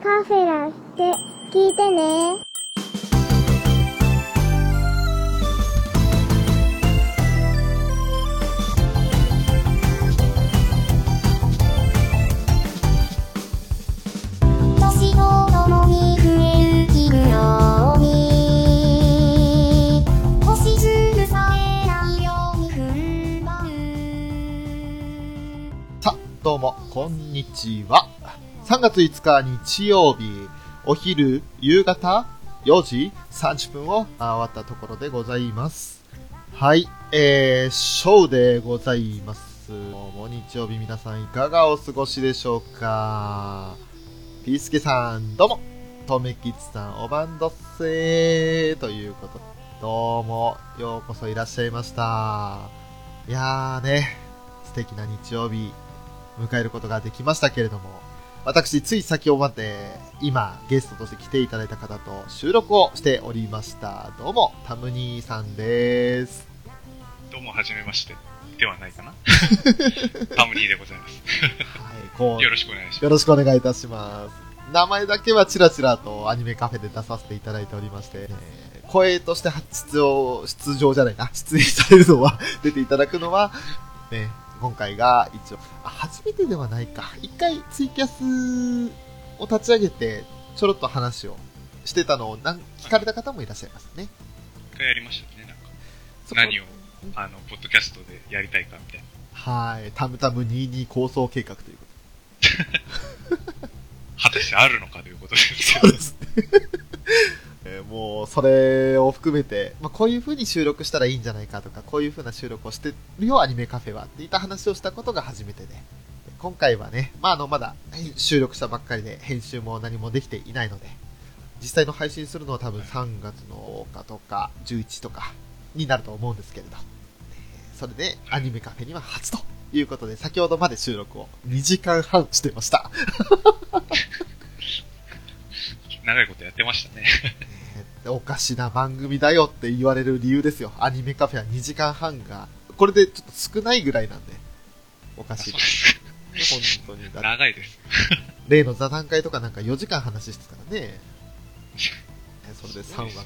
カフェラって聞いてね。どうも、こんにちは。3月5日日曜日、お昼、夕方、4時30分を終わったところでございます。はい、えー、ショーでございます。もう日曜日皆さんいかがお過ごしでしょうかピースケさん、どうも、とめきちさん、おばんどっせーということで、どうも、ようこそいらっしゃいました。いやーね、素敵な日曜日、迎えることができましたけれども、私、つい先ほどまで、今、ゲストとして来ていただいた方と収録をしておりました。どうも、タムニーさんです。どうも、はじめまして。ではないかな タムニーでございます。はい、こう、よろしくお願いします。よろしくお願いいたします。名前だけはチラチラとアニメカフェで出させていただいておりまして、えー声として出場、出場じゃないな、出演されるのは、出ていただくのは、ね、今回が一応、あ、初めてではないか。一回ツイキャスを立ち上げて、ちょろっと話をしてたのをなん聞かれた方もいらっしゃいますね。一回やりましたね、なんか。何を、あの、ポッドキャストでやりたいかみたいな。はい、タムタム22構想計画ということ 果たしてあるのかということですけど。そうですね。えもう、それを含めて、まあ、こういう風に収録したらいいんじゃないかとか、こういう風な収録をしてるよ、アニメカフェは、っていった話をしたことが初めてで、今回はね、まあ、あの、まだ収録したばっかりで、編集も何もできていないので、実際の配信するのは多分3月の10日とか、11とかになると思うんですけれど、それで、アニメカフェには初ということで、先ほどまで収録を2時間半してました。長いことやってましたね。えーおかしな番組だよって言われる理由ですよ。アニメカフェは2時間半が、これでちょっと少ないぐらいなんで、おかしいです。本当に。長いです。例の座談会とかなんか4時間話してたからね。えそれで3話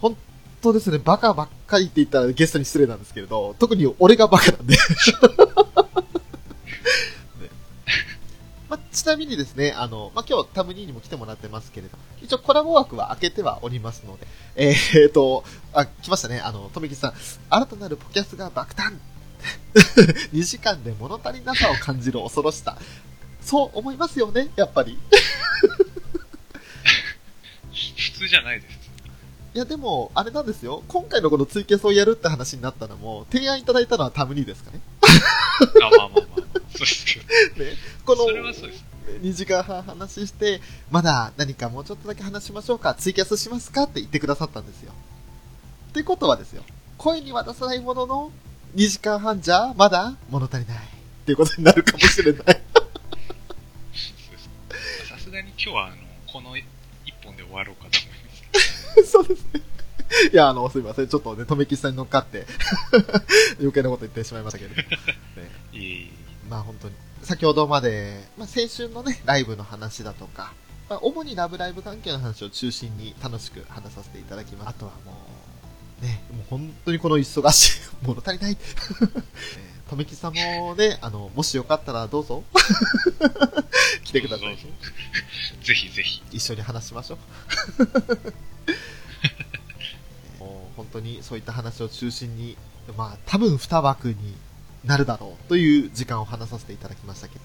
本当ですね、バカばっかりって言ったらゲストに失礼なんですけれど、特に俺がバカなんで。ちなみにですね、あの、まあ、今日タムニーにも来てもらってますけれど、一応コラボ枠は開けてはおりますので、えー、と、あ、来ましたね、あの、とめきさん、新たなるポキャスが爆誕 !2 時間で物足りなさを感じる恐ろしさ。そう思いますよね、やっぱり。普通じゃないです。いや、でも、あれなんですよ。今回のこのツイキャスをやるって話になったのも、提案いただいたのはタムニーですかね。あ、まあまあまあ。そうですけど。ね。この、それはそうです。2時間半話して、まだ何かもうちょっとだけ話しましょうか、ツイキャスしますかって言ってくださったんですよ。ってことはですよ。声には出さないものの、2時間半じゃ、まだ物足りない。っていうことになるかもしれない。さすがに今日は、あの、この一本で終わろうかと思います。そうですね。いや、あの、すいません。ちょっとね、とめきさんに乗っかって、余計なこと言ってしまいましたけれども。ねいえいえまあ本当に、先ほどまで、まあ先週のね、ライブの話だとか、まあ主にラブライブ関係の話を中心に楽しく話させていただきます。あとはもう、ね、もう本当にこの忙しい、物足りない。とめきさんもね、あの、もしよかったらどうぞ。来てくださいね。ぜひぜひ。一緒に話しましょう。もう本当にそういった話を中心に、まあ多分2枠になるだろうという時間を話させていただきましたけど。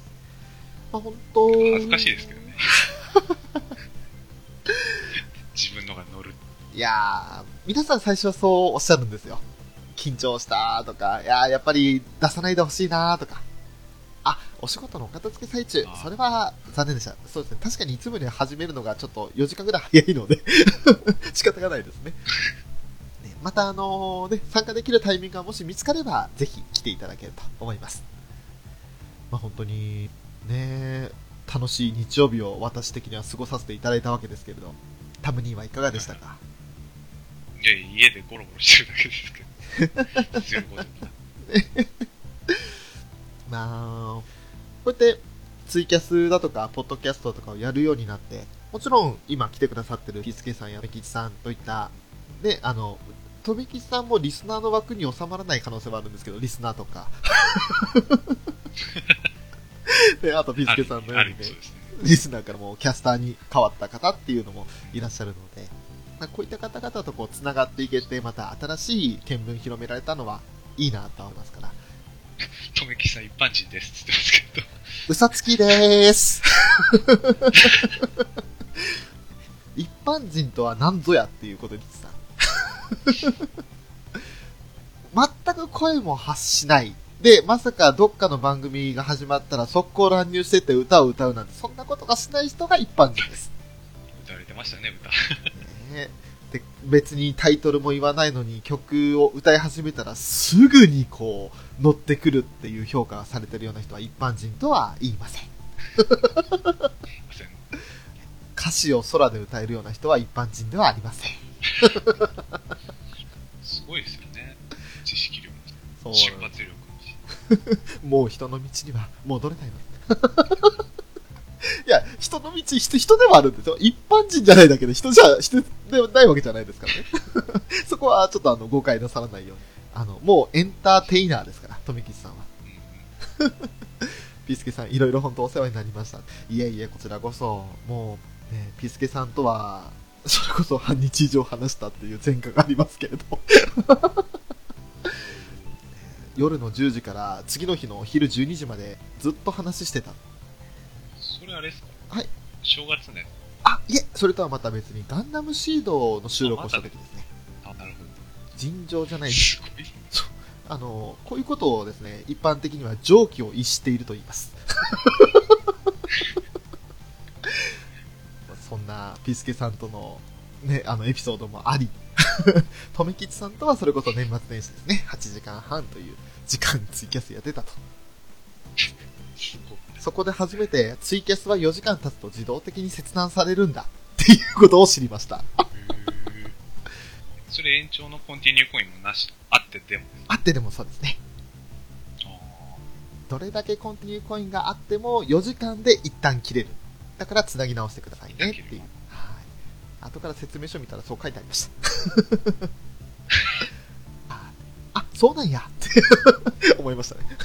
まあ本当恥ずかしいですけどね。自分のが乗る。いやー、皆さん最初はそうおっしゃるんですよ。緊張したとか、いやーやっぱり出さないでほしいなとか。あ、お仕事のお片付け最中それは残念でした。そうですね。確かにいつもより始めるのがちょっと4時間ぐらい早いので、仕方がないですね。ねまたあのね、参加できるタイミングがもし見つかれば、ぜひ来ていただけると思います。まあ本当に、ね、楽しい日曜日を私的には過ごさせていただいたわけですけれど、タムニーはいかがでしたか？いや、家でゴロゴロしてるだけですけど。まあ、こうやってツイキャスだとか、ポッドキャストとかをやるようになって、もちろん今来てくださってるピスケさんやメキチさんといった、ね、あの、とめきちさんもリスナーの枠に収まらない可能性はあるんですけど、リスナーとか。で、あとピスケさんのようにね。リスナーからもうキャスターに変わった方っていうのもいらっしゃるので、まあこういった方々とこう繋がっていけて、また新しい見聞広められたのはいいなと思いますから。とめきさん一般人ですって言ってますけど。嘘つきでーす。一般人とは何ぞやっていうことですさ。全く声も発しない。で、まさかどっかの番組が始まったら速攻乱入してって歌を歌うなんて、そんなことがしない人が一般人です。歌われてましたね、歌。ねで別にタイトルも言わないのに曲を歌い始めたらすぐにこう乗ってくるっていう評価がされてるような人は一般人とは言いません。すいません。歌詞を空で歌えるような人は一般人ではありません。すごいですよね。知識量も、そう瞬発力も。もう人の道には戻れないの。いや、人の道、人、人ではあるんですよ。一般人じゃないだけで人じゃ、人ではないわけじゃないですからね。そこはちょっとあの、誤解なさらないように。あの、もうエンターテイナーですから、富吉さんは。うんピースケさん、いろいろ本当お世話になりました。いえいえ、こちらこそ、もう、ね、ピースケさんとは、それこそ半日以上話したっていう前科がありますけれど。夜の10時から次の日のお昼12時までずっと話してた。それあれですか？はい。正月ね。あ、いえ、それとはまた別にガンダムシードの収録をした時ですね。あ、なるほ尋常じゃないど。す。あの、こういうことをですね、一般的には常軌を逸していると言います。ピースケさんとの、ね、あの、エピソードもあり、とめきちさんとはそれこそ年末年始ですね、8時間半という時間ツイキャスやってたと。そこで初めてツイキャスは4時間経つと自動的に切断されるんだっていうことを知りました。それ延長のコンティニューコインもなし、あってでも。あってでもそうですね。あどれだけコンティニューコインがあっても4時間で一旦切れる。だから繋ぎ直してくださいねっていう。はい。後から説明書見たらそう書いてありました。あ、あそうなんやって 思いましたね。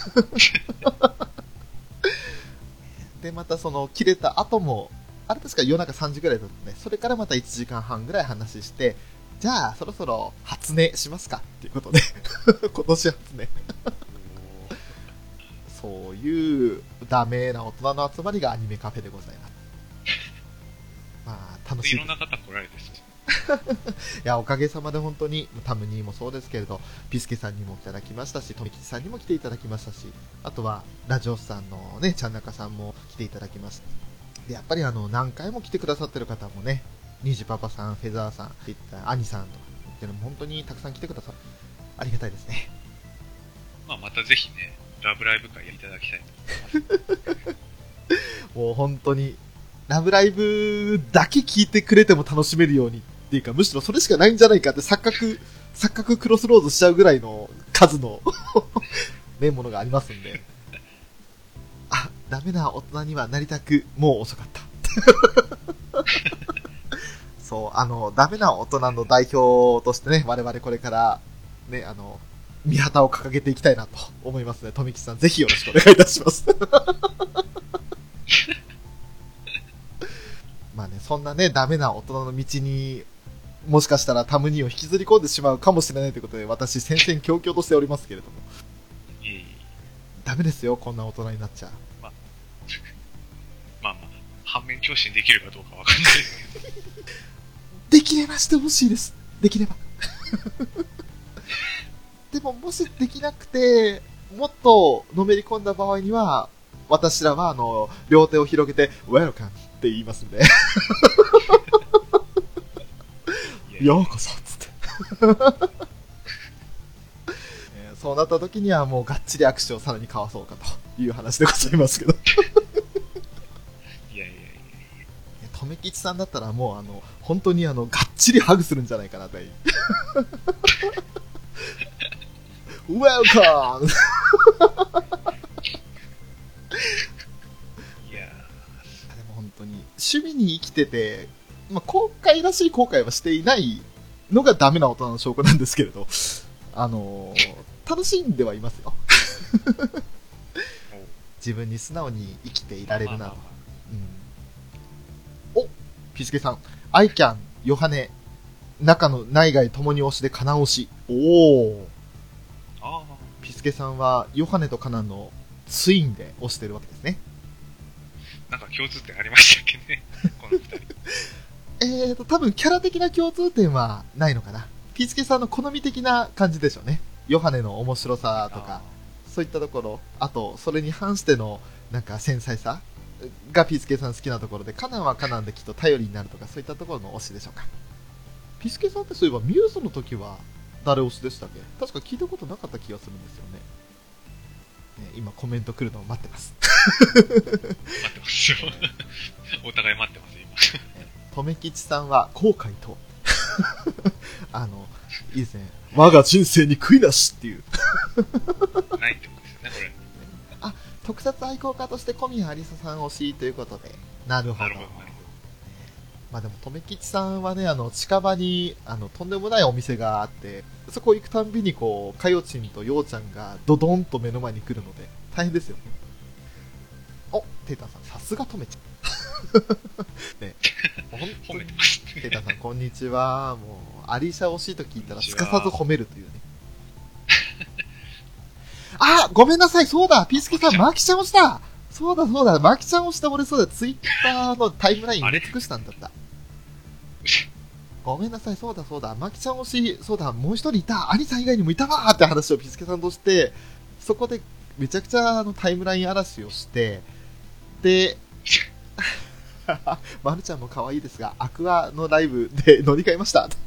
で、またその切れた後も、あれ確か夜中3時ぐらいだったね。それからまた1時間半ぐらい話して、じゃあそろそろ初音しますかっていうことで、今年初音。そういうダメな大人の集まりがアニメカフェでございます。まあ、楽しいいろんな方来られて いや、おかげさまで本当に、タムニーもそうですけれど、ピスケさんにもいただきましたし、トミキチさんにも来ていただきましたし、あとは、ラジオスさんのね、ちゃんなかさんも来ていただきました。で、やっぱりあの、何回も来てくださってる方もね、ニジパパさん、フェザーさん、っていった、アニさんとか、っていうのも本当にたくさん来てくださる。ありがたいですね。まあ、またぜひね、ラブライブ会やりいただきたいと もう本当に、ラブライブだけ聞いてくれても楽しめるようにっていうか、むしろそれしかないんじゃないかって錯覚、錯覚クロスロードしちゃうぐらいの数のね、ものがありますんで。あ、ダメな大人にはなりたく、もう遅かった。そう、あの、ダメな大人の代表としてね、我々これから、ね、あの、見旗を掲げていきたいなと思いますね。富木さん、ぜひよろしくお願いいたします。まあね、そんなね、ダメな大人の道に、もしかしたらタムニーを引きずり込んでしまうかもしれないということで、私、戦々恐々としておりますけれども、いえいえ。ダメですよ、こんな大人になっちゃう。まあまあ、反面教師にできるかどうかわかんないできればしてほしいです。できれば。でも、もしできなくて、もっとのめり込んだ場合には、私らは、あの、両手を広げて、Welcome って言いますんで、いやいやようこそっつって。えーそうなった時にはもうがっちり握手をさらに交わそうかという話でございますけど。いやいやいやとめきちさんだったらもうあの、本当にあの、がっちりハグするんじゃないかなという。Welcome! いやい趣味に生きてて、まあ、後悔らしい後悔はしていないのがダメな大人の証拠なんですけれど、あのー楽しんではいますよ。自分に素直に生きていられるなまあまあまうん、おピスケさん、アイキャン、ヨハネ、中の内外ともに推しでカナ推し。おおああピスケさんはヨハネとカナンのツインで推してるわけですね。あ、なんか共通点ありましたっけね？この二人。えーと、多分キャラ的な共通点はないのかな。ピスケさんの好み的な感じでしょうね。ヨハネの面白さとか、そういったところ、あと、それに反しての、なんか繊細さがピスケさん好きなところで、カナンはカナンできっと頼りになるとか、そういったところの推しでしょうか。ピスケさんってそういえば、ミューズの時は誰推しでしたっけ？確か聞いたことなかった気がするんですよね。ね今コメント来るのを待ってます。待ってますよ。お互い待ってます、今。とめきちさんは後悔と、あの、いいですね。我が人生に悔いなしっていう。ないってことですよね、これ。特撮愛好家として小宮有沙さん推しということで。なるほど。まあでも、とめきちさんはね、あの、近場に、あの、とんでもないお店があって、そこ行くたんびにこう、かよちんとようちゃんがドドンと目の前に来るので、大変ですよね。お、テータンさん、さすがとめちゃん。ね、ほんど。とに。テータンさん、こんにちは。もう、アリシャ推しいと聞いたら、すかさず褒めるというね。あごめんなさい、そうだ、ピースケさん、マキちゃん推したそうだそうだ、マキちゃん推して俺そうだ、ツイッターのタイムライン埋め尽くしたんだった。ごめんなさい、そうだそうだ、マキちゃん推し、そうだ、もう一人いた、アリさん以外にもいたわーって話をピスケさんとして、そこでめちゃくちゃあのタイムライン嵐をして、で、まるちゃんも可愛いですが、アクアのライブで乗り換えました。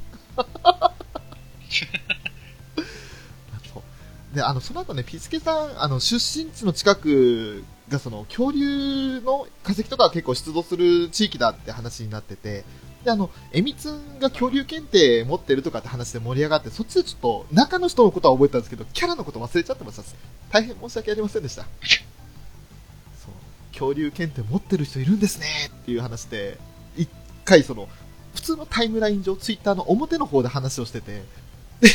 で、あの、その後ね、ピスケさん、あの、出身地の近くが、その、恐竜の化石とか結構出土する地域だって話になってて、で、あの、えみつんが恐竜検定持ってるとかって話で盛り上がって、そっちでちょっと、中の人のことは覚えたんですけど、キャラのこと忘れちゃってました。大変申し訳ありませんでした。そう、恐竜検定持ってる人いるんですねっていう話で、一回その、普通のタイムライン上、ツイッターの表の方で話をしてて、で、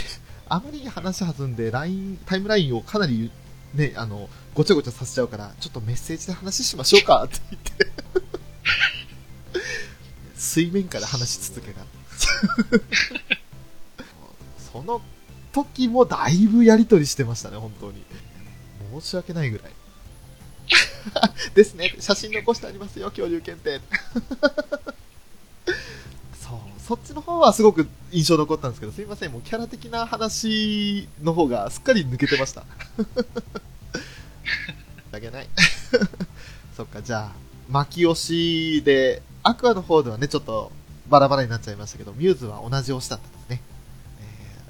あまりに話弾んで、ライン、タイムラインをかなり、ね、あの、ごちゃごちゃさせちゃうから、ちょっとメッセージで話しましょうかって言って、水面下で話し続けた。その時もだいぶやりとりしてましたね、本当に。申し訳ないぐらい。ですね、写真残してありますよ、恐竜検定。そう、そっちの方はすごく印象残ったんですけど、すいません、もうキャラ的な話の方がすっかり抜けてました。だけない。そっか、じゃあ、巻き押しで、アクアの方ではね、ちょっとバラバラになっちゃいましたけど、ミューズは同じ推しだったんですね。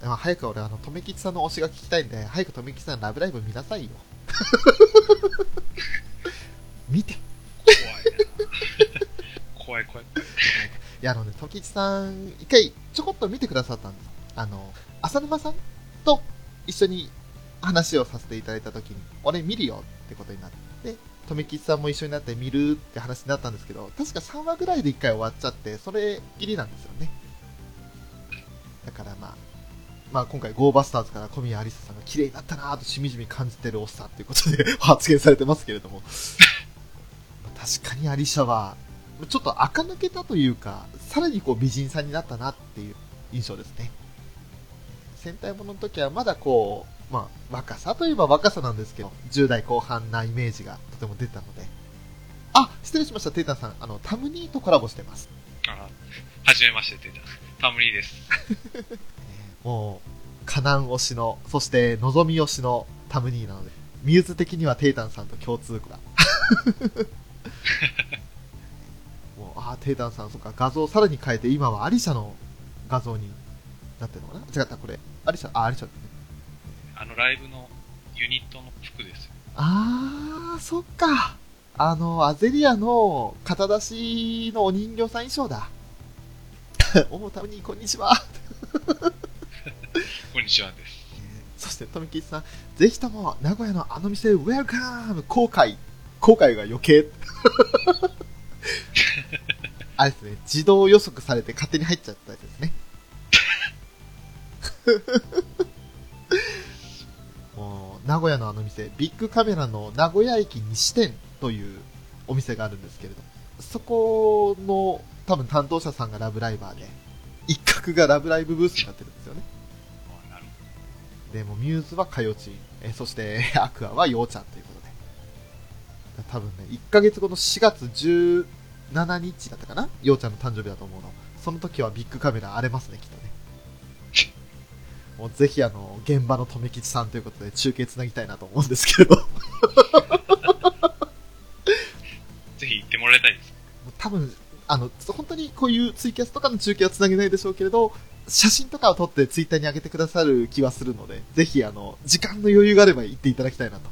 えーまあ、早く俺、あの、とめきちさんの推しが聞きたいんで、早くとめきちさんラブライブ見なさいよ。見て。い怖いな。怖い怖い。や、あのね、ときちさん、一回ちょこっと見てくださったんです。あの、浅沼さんと一緒に話をさせていただいたときに、俺見るよってことになって、とめきちさんも一緒になって見るって話になったんですけど、確か3話ぐらいで1回終わっちゃって、それっきりなんですよね。だからまあ、まあ今回ゴーバスターズから小宮有沙さんが綺麗になったなぁとしみじみ感じてるおっさんということで 発言されてますけれども。確かにアリシャは、ちょっと垢抜けたというか、さらにこう美人さんになったなっていう印象ですね。戦隊ものの時はまだこう、まあ、若さといえば若さなんですけど、10代後半なイメージがとても出たので。あ、失礼しました、テータンさん。あの、タムニーとコラボしてます。あはじめまして、出た。タムリーです。もう、カナン推しの、そして、のぞみ推しのタムニーなので、ミューズ的にはテータンさんと共通項だ。もう、ああ、テータンさん、そっか、画像をさらに変えて、今はアリシャの画像になってるのかな？違った、これ。アリシャ、あ、アリシャ。あのライブのユニットの服ですよ。あー、そっか。あの、アゼリアの肩出しのお人形さん衣装だ。おもたむに、こんにちは。こんにちはです。そして、富吉さん、ぜひとも、名古屋のあの店、ウェルカム後悔。後悔が余計。あれですね、自動予測されて勝手に入っちゃったやつですね。名古屋のあの店、ビッグカメラの名古屋駅西店というお店があるんですけれど、そこの多分担当者さんがラブライバーで、一角がラブライブブースになってるんですよね。でもミューズはかよちん、えそしてアクアはようちゃんということで。多分ね、1ヶ月後の4月17日だったかな？ようちゃんの誕生日だと思うの。その時はビッグカメラ荒れますね、きっとね。もうぜひあの、現場の留吉さんということで中継つなぎたいなと思うんですけれど。ぜひ行ってもらいたいです。う多分、あの、本当にこういうツイキャスとかの中継はつなげないでしょうけれど、写真とかを撮ってツイッターに上げてくださる気はするので、ぜひあの、時間の余裕があれば行っていただきたいなと。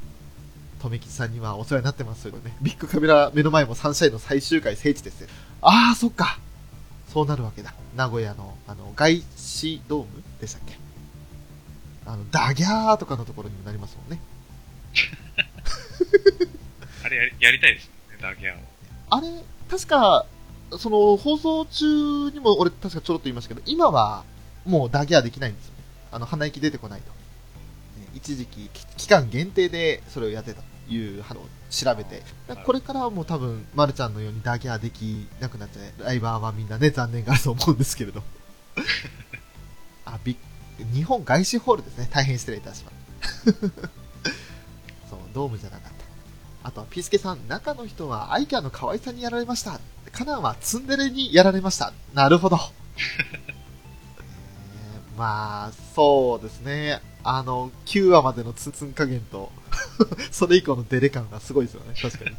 留吉さんにはお世話になってますよね。ビッグカメラ目の前もサンシャインの最終回聖地ですよ。ああ、そっか。そうなるわけだ。名古屋の、あの、外資ドームでしたっけ？あの、ダギャーとかのところにもなりますもんね。あれやりやりたいですね、ダーギャーを。あれ、確か、その、放送中にも俺確かちょろっと言いましたけど、今はもうダギャーできないんですよね。あの、鼻息出てこないと。ね一時期、き期間限定でそれをやってたというのを調べて、これからはもう多分、まるちゃんのようにダギャーできなくなっちゃう。ライバーはみんなね、残念があると思うんですけれど。あ、びっ日本外資ホールですね。大変失礼いたします。そう、ドームじゃなかった。あとは、ピースケさん、中の人はアイキャの可愛さにやられました。カナンはツンデレにやられました。なるほど。えーまあ、そうですね。あの、9話までのツンツン加減と、それ以降のデレ感がすごいですよね。確かに。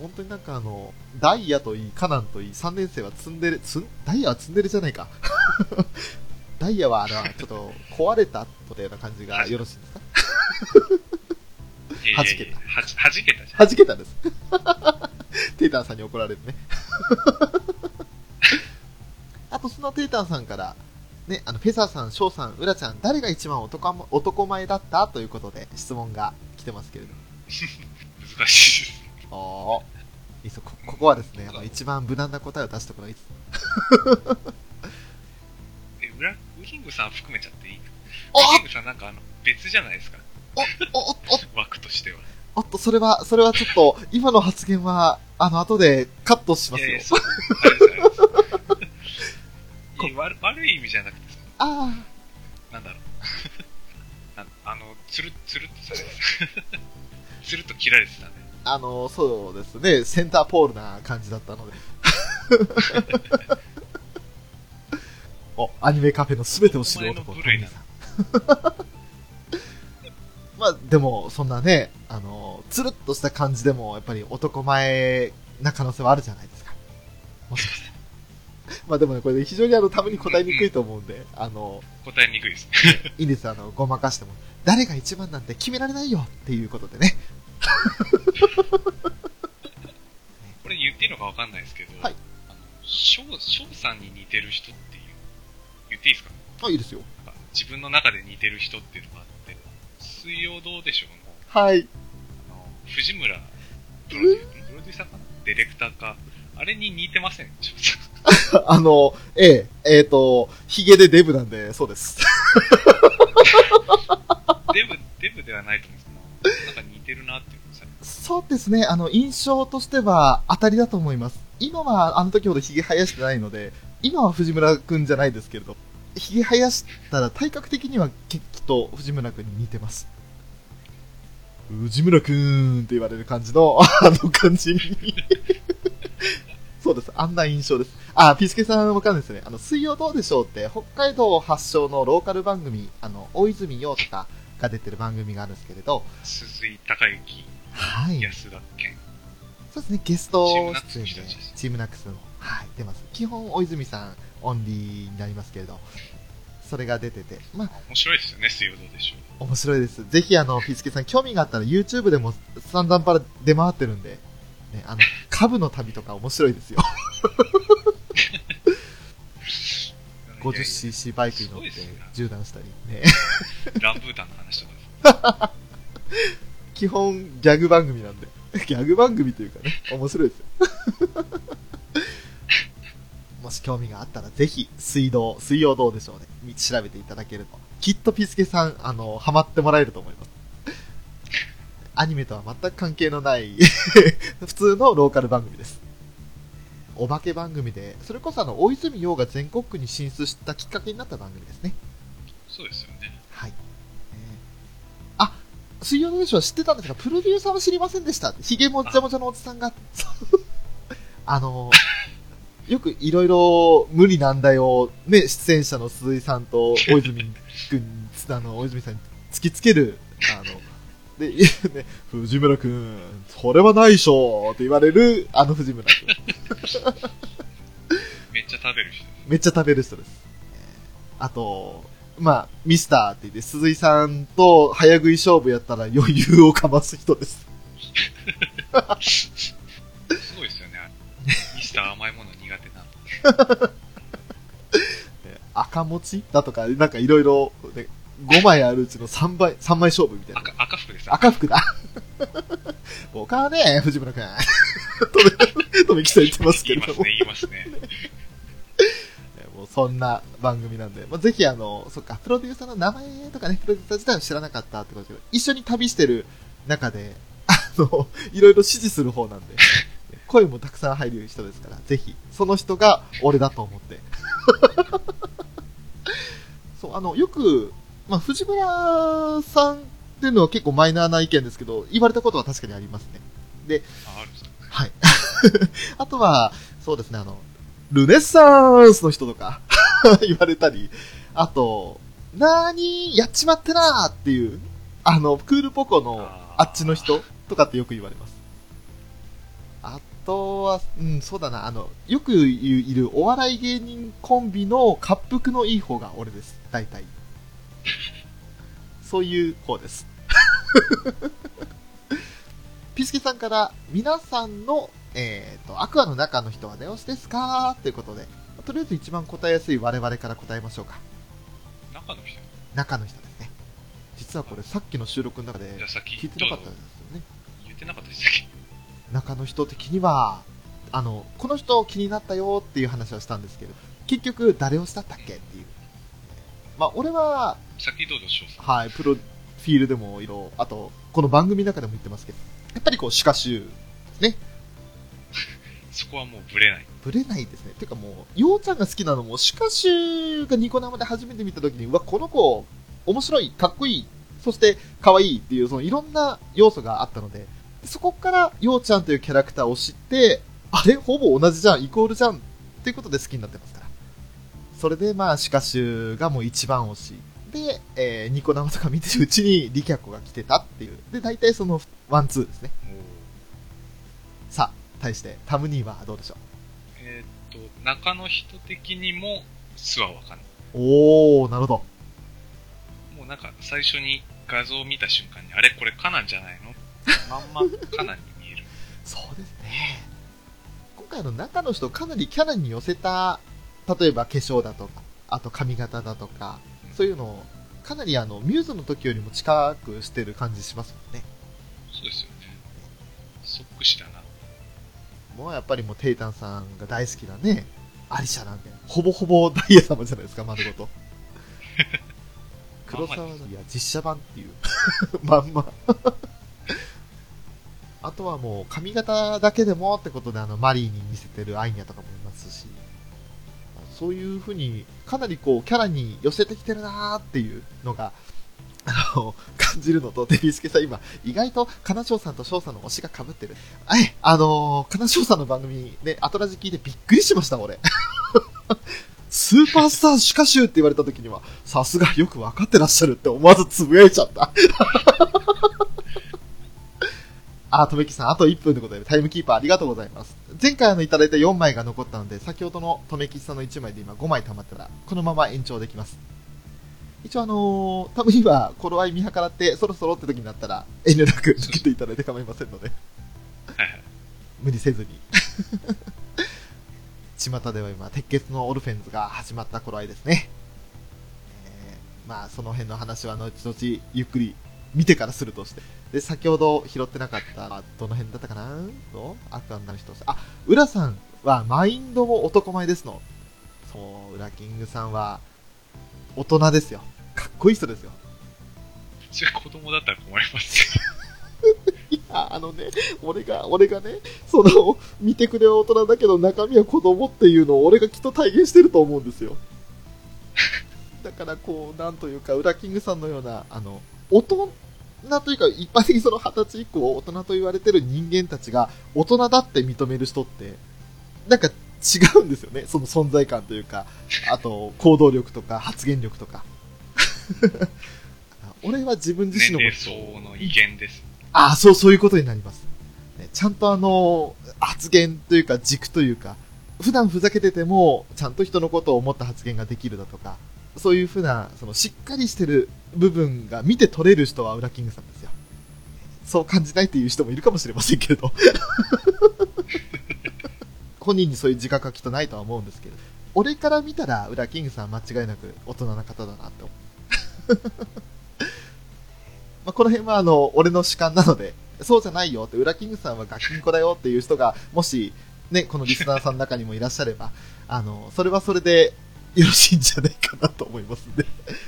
本当になんかあの、ダイヤといい、カナンといい、3年生はツンデレ、ツン、ダイヤはツンデレじゃないか。ダイヤはあれはちょっと壊れたというような感じがよろしいですか？いやいやいやはじはじけたじゃん。弾けたです。テータンさんに怒られるね。あと、そのテータンさんから、ね、あの、フェザーさん、ショウさん、ウラちゃん、誰が一番男ま男前だったということで質問が来てますけれど。難しいです。おー。いいこここはですね、あの一番無難な答えを出してこないです。キングさん含めちゃっていい？キングさんなんかあの、別じゃないですか。お、お、お、お、枠としては。おっと、それは、それはちょっと、今の発言は、あの、後でカットしますよいやいや。いや悪悪い意味じゃなくてさ、あなんだろう。なあの、つる、つるっとされてた。つるっと切られてたね。あ、あの、そうですね、センターポールな感じだったので。お、アニメカフェのすべてを知る男、まあ、でも、そんなね、あの、つるっとした感じでも、やっぱり男前な可能性はあるじゃないですか。もしかして。まあでもね、これ非常にあの、ために答えにくいと思うんで、あの、答えにくいですね。いいんです、あの、ごまかしても。誰が一番なんて決められないよっていうことでね。これ言っていいのかわかんないですけど、はい翔、翔さんに似てる人っていう、言っていいですか？あ、いいですよ。自分の中で似てる人っていうのがあって、水曜どうでしょうの、はい。あの、藤村プロデュープロデューサーかな？ディレクターか、あれに似てません？翔さん。あの、ええ、えっ、と、ヒゲでデブなんで、そうです。デブ、デブではないと思うんですけど、なんか似てるなっていうのさ、そうですね、あの、印象としては当たりだと思います。今はあの時ほどヒゲ生やしてないので、今は藤村くんじゃないですけれど、ヒゲ生やしたら体格的にはきっと藤村くんに似てます。藤村くんって言われる感じの、あの感じに。そうです。あんな印象です。あ、ピースケさんわかんないですね。あの、水曜どうでしょうって、北海道発祥のローカル番組、あの、大泉洋とかが出てる番組があるんですけれど、鈴井孝之、はい。安田健。そうですね、ゲスト出演でチームナックスのはい、出ます。基本、大泉さんオンリーになりますけれど、それが出てて、まあ、面白いですよね、水曜どうでしょう。面白いです。ぜひ、あの、ピースケさん、興味があったら YouTube でも散々パラ出回ってるんで、ね、あの、株の旅とか面白いですよ。50cc バイクに乗って縦断したり、ね。ランブータンの話とかです。基本、ギャグ番組なんで。ギャグ番組というかね、面白いですよ。し興味があったらぜひ、水道、水曜どうでしょうね。み調べていただけると。きっとピスケさん、あの、ハマってもらえると思います。アニメとは全く関係のない 普通のローカル番組です。お化け番組で、それこそあの、大泉洋が全国区に進出したきっかけになった番組ですね。そうですよね。はい。えーあ、水曜どうでしょう知ってたんですが、プロデューサーは知りませんでした。ヒゲもっちゃもちゃのおじさんが、あの、よくいろいろ無理難題をね、出演者の鈴井さんと大泉くん、あの、大泉さんに突きつける、あの、で、ね、藤村くん、それはないでしょって言われる、あの藤村くん。めっちゃ食べる人。めっちゃ食べる人です。えーあと、まあ、ミスターって言って、鈴井さんと早食い勝負やったら余裕をかます人です。すごいですよね。ミスター甘いもの苦手な。えー 赤餅だとか、なんかいろいろ、ね5枚あるうちの3倍、三枚勝負みたいな。赤、赤服です。赤服だ。僕はね、藤村くん。とめ、とめきさん言ってますけれども。言いますね、言いますね。えーもうそんな番組なんで、まあ、ぜひあの、そっか、プロデューサーの名前とかね、プロデューサー自体は知らなかったってことですけど、一緒に旅してる中で、あの、いろいろ指示する方なんで、声もたくさん入る人ですから、ぜひ、その人が俺だと思って。そう、あの、よく、まあ、藤村さんっていうのは結構マイナーな意見ですけど、言われたことは確かにありますね。で。はい。あとは、そうですね、あの、ルネッサンスの人とか 言われたり、あと、なーにやっちまってなーっていう、あの、クールポコのあっちの人とかってよく言われます。あとは、うん、そうだな、あの、よくいるお笑い芸人コンビの滑腹のいい方が俺です。大体。そういう方です。ピスケさんから、皆さんの、えっ、と、アクアの中の人はネオスですか？ということで、とりあえず一番答えやすい我々から答えましょうか。中の人？中の人ですね。実はこれさっきの収録の中で聞いてなかったんですよね。言ってなかったでしたっけ？中の人的には、あの、この人気になったよっていう話をしたんですけど、結局誰をしたったっけっていう。まあ、俺は、先どうぞ、翔さん。はい、プロフィールでもいろ、あと、この番組の中でも言ってますけど、やっぱりこう、シカシュね、そこはもうブレない。ぶれないですね。てかもう、ようちゃんが好きなのも、シカシュがニコ生で初めて見たときに、うわ、この子、面白い、かっこいい、そして、可愛いっていう、そのいろんな要素があったので、そこから、ようちゃんというキャラクターを知って、あれ？ほぼ同じじゃん、イコールじゃん、っていうことで好きになってますから。それで、まあ、シカシュがもう一番推し。で、えー、ニコ生とか見てるうちに、リキャコが来てたっていう。で、大体その、ワンツーですね。さあ、対して、タムニーはどうでしょう？えーっと、中の人的にも、素はわかんない。おー、なるほど。もうなんか、最初に画像を見た瞬間に、あれ？これカナンじゃないの？まんまカナンに見える。そうですね。今回の中の人かなりキャラに寄せた、例えば化粧だとか、あと髪型だとか、そういうのを、かなりあの、ミューズの時よりも近くしてる感じしますもんね。そうですよね。そっくしだな。もうやっぱりもうテイタンさんが大好きなね、アリシャなんで、ほぼほぼダイヤ様じゃないですか、丸ごと。黒沢の、いや、実写版っていう、まんま。あとはもう髪型だけでもってことであのマリーに見せてるアイニャとかもいますし、そういう風にかなりこうキャラに寄せてきてるなーっていうのが、あの、感じるのと、デビスケさん今、意外と金賞さんと翔さんの推しが被ってる。え、あのー、金賞さんの番組ね、アトラジ聞いてびっくりしました、俺。スーパースターシカシューって言われた時には、さすがよくわかってらっしゃるって思わずつぶやいちゃった。あ、とめきさん、あと1分ということで、タイムキーパーありがとうございます。前回あの、いただいた4枚が残ったので、先ほどのとめきさんの1枚で今5枚溜まったら、このまま延長できます。一応あのー、多分今、頃合い見計らって、そろそろって時になったら、遠慮なく抜けていただいて構いませんので。無理せずに。巷では今、鉄血のオルフェンズが始まった頃合いですね。えーまあ、その辺の話は後々ゆっくり見てからするとして。で、先ほど拾ってなかった、あどの辺だったかな？とアクアンなる人。あ、浦さんはマインドも男前ですの。そう、ウラキングさんは、大人ですよ。かっこいい人ですよ。それ子供だったら困りますよ。いや、あのね、俺が、俺がね、その、見てくれは大人だけど中身は子供っていうのを俺がきっと体現してると思うんですよ。だからこう、なんというか、ウラキングさんのような、あの、大人というか、一般的にその二十歳以降、大人と言われてる人間たちが、大人だって認める人って、なんか違うんですよね。その存在感というか、あと、行動力とか、発言力とか。俺は自分自身の年ことの威厳です。ああ、そう、そういうことになります。ねちゃんとあの、発言というか軸というか、普段ふざけてても、ちゃんと人のことを思った発言ができるだとか、そういうふうな、その、しっかりしてる部分が見て取れる人はウラキングさんですよ。そう感じないっていう人もいるかもしれませんけれど。本人にそういう自覚はきっとないとは思うんですけど、俺から見たら、ウラキングさんは間違いなく大人な方だなって思う。まあ、この辺はあの、俺の主観なので、そうじゃないよって、ウラキングさんはガキンコだよっていう人が、もし、ね、このリスナーさんの中にもいらっしゃれば、あの、それはそれでよろしいんじゃないかなと思いますんで、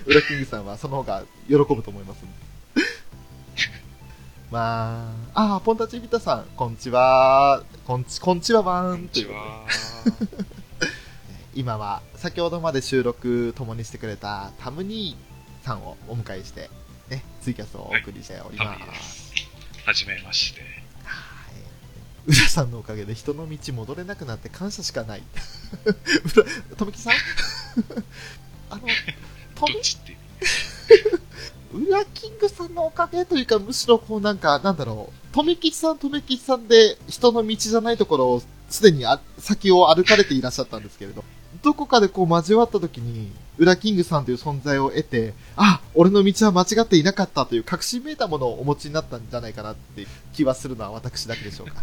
ウラキングさんはその方が喜ぶと思いますんで。まあ、あー、ポンタチビタさん、こんちは、こんち、こんちはばーんこんにちということでは。今は先ほどまで収録共にしてくれたタムニーさんをお迎えして、ね、ツイキャスをお送りしております。はじめまして。はい。浦さんのおかげで人の道戻れなくなって感謝しかない。浦、とめきさん？あの、とどっちっていう。め、浦キングさんのおかげというか、むしろこうなんか、なんだろう、とめきちさん、とめきちさんで人の道じゃないところをすでにあ先を歩かれていらっしゃったんですけれど、どこかでこう交わった時に、ウラキングさんという存在を得て、あ、俺の道は間違っていなかったという確信めいたものをお持ちになったんじゃないかなって気はするのは私だけでしょうか。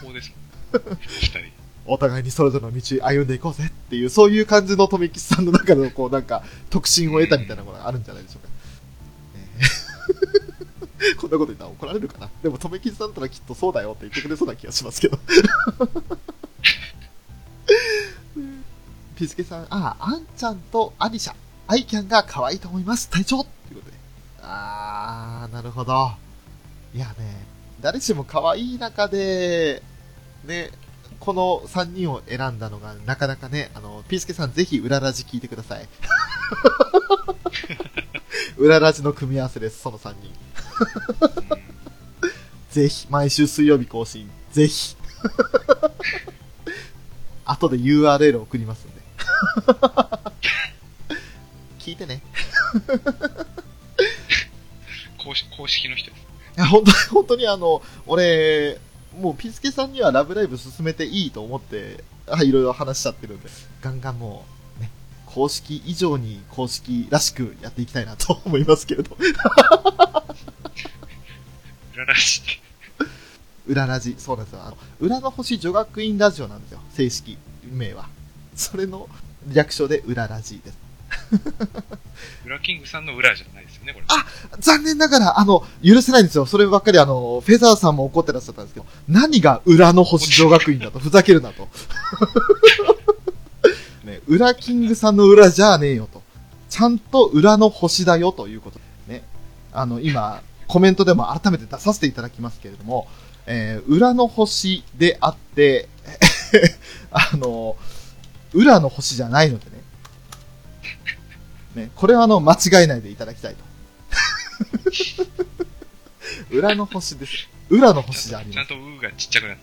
同胞ですもん。二人。お互いにそれぞれの道歩んでいこうぜっていう、そういう感じの富吉さんの中の、こうなんか、特進を得たみたいなものがあるんじゃないでしょうか。こんなこと言ったら怒られるかなでも、富吉さんだったらきっとそうだよって言ってくれそうな気がしますけど。ピスケさん、ああ、あんちゃんとアリシャ、アイキャンが可愛いと思います。隊長ということで。あー、なるほど。いやね、誰しも可愛い中で、ね、この3人を選んだのが、なかなかね、あの、ピースケさんぜひ裏ラジ聞いてください。裏ラジの組み合わせです、その3人。うんぜひ、毎週水曜日更新、ぜひ。後で URL 送りますんで。聞いてね。公式公式の人です。いや、本当に、本当にあの、俺、もうピースケさんにはラブライブ進めていいと思って、あいろいろ話しちゃってるんで、ガンガンもう、ね、公式以上に公式らしくやっていきたいなと思いますけれど。裏らし。裏ラジ、そうなんですよ。あの、裏の星女学院ラジオなんですよ。正式名は。それの略称で裏ラジです。裏キングさんの裏じゃないですよね、これ。残念ながら、あの、許せないんですよ。そればっかりあの、フェザーさんも怒ってらっしゃったんですけど、何が裏の星女学院だと、ふざけるなと。ね、裏キングさんの裏じゃねえよと。ちゃんと裏の星だよということでね。あの、今、コメントでも改めて出させていただきますけれども、えー裏の星であって、あの、裏の星じゃないのでね。ね、これはあの、間違えないでいただきたいと。裏の星です。裏の星じゃありません。ちゃんとうがちっちゃくなって。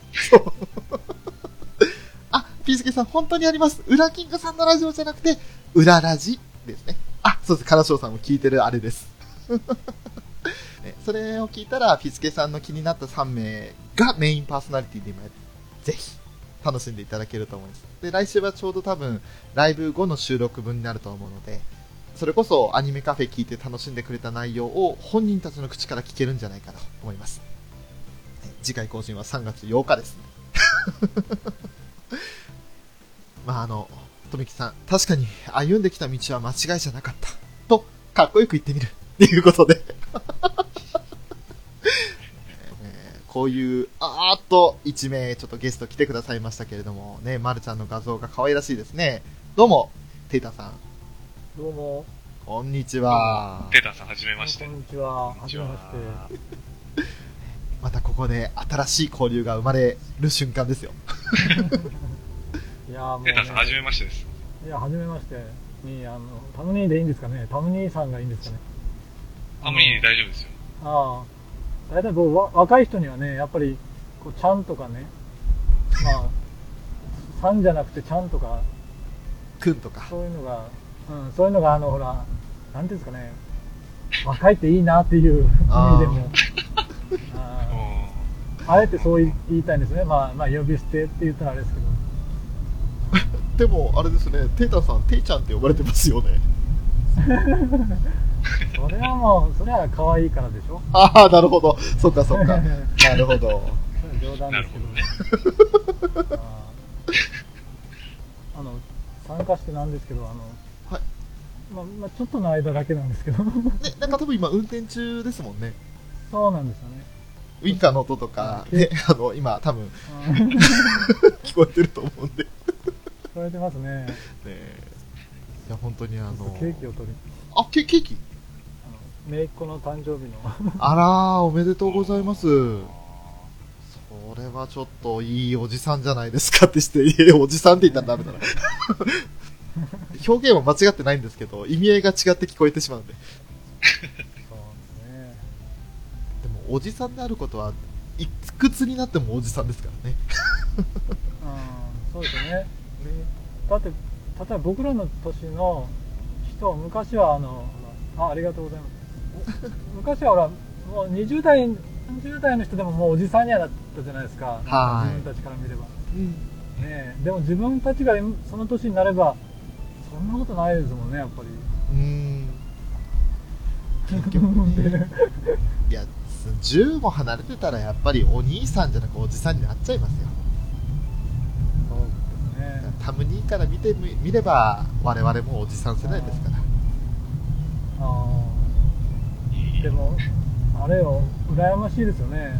あ、ピースケさん、本当にあります。裏キングさんのラジオじゃなくて、裏ラジですね。あ、そうです。カラショウさんも聞いてるあれです。ね、それを聞いたら、ピースケさんの気になった3名がメインパーソナリティで今やぜひ、楽しんでいただけると思います。で、来週はちょうど多分、ライブ後の収録分になると思うので、それこそアニメカフェ聞いて楽しんでくれた内容を本人たちの口から聞けるんじゃないかなと思います。次回更新は3月8日です。まああの、とめきさん、確かに歩んできた道は間違いじゃなかった。と、かっこよく言ってみる。っていうことで。えーこういう、あーっと1名ちょっとゲスト来てくださいましたけれども、ね、まるちゃんの画像が可愛らしいですね。どうも、テイタさん、どうも。こんにちは。テータさん、はじめましてこ。んにちは。ははじめまして。またここで新しい交流が生まれる瞬間ですよ。いやーもう、ねタさん、はじめましてです。いや、はじめまして。に、あの、タムニーでいいんですかねタムニーさんがいいんですかねあ、無理大丈夫ですよ。ああ。大体僕、わ若い人にはね、やっぱり、こう、ちゃんとかね、まあ、さんじゃなくてちゃんとか、くんとか。そういうのが、うん、そういうのが、あの、ほら、なんていうんですかね、若いっていいなっていう意味でも、あ あえてそう言い言いたいんですね。まあ、まあ、呼び捨てって言ったらあれですけど。でも、あれですね、テイタさん、テイちゃんって呼ばれてますよね。それはもう、それは可愛いからでしょああ、なるほど。そっかそっか。なるほど。それは冗談ですほけどね。ど。あの、参加してなんですけど、あの、はいまあ、まあ、ちょっとの間だけなんですけど、ね、なんか多分今運転中ですもんね。そうなんですよね。ウインカーの音とか、うんね、あの、今多分うん聞聞こえてると思うんで。ねこえてますね。いや、本当にあの、ケーキを取り、あ、ケケーキ？あの、姪っ子の誕生日の、あらー、おめでとうございます。それはちょっといいおじさんじゃないですかってして、おじさんって言ったらダメだな。表現は間違ってないんですけど、意味合いが違って聞こえてしまうんで。そうですね。でも、おじさんであることは、いくつになってもおじさんですからね。うん、そうですよね。だって、例えば僕らの年の人は昔はあの、あ、ありがとうございます。お昔はほら、もう20代、30代の人でももうおじさんにはなったじゃないですか。かはい自分たちから見れば。ねえでも自分たちがその年になれば、そんなことないですもんね、やっぱり。うーん。結局ね。いや、10も離れてたらやっぱりお兄さんじゃなくおじさんになっちゃいますよ。そうですね。タムニーから見てみ見れば、我々もおじさん世代ですから。ああ。でも、あれよ、羨ましいですよね。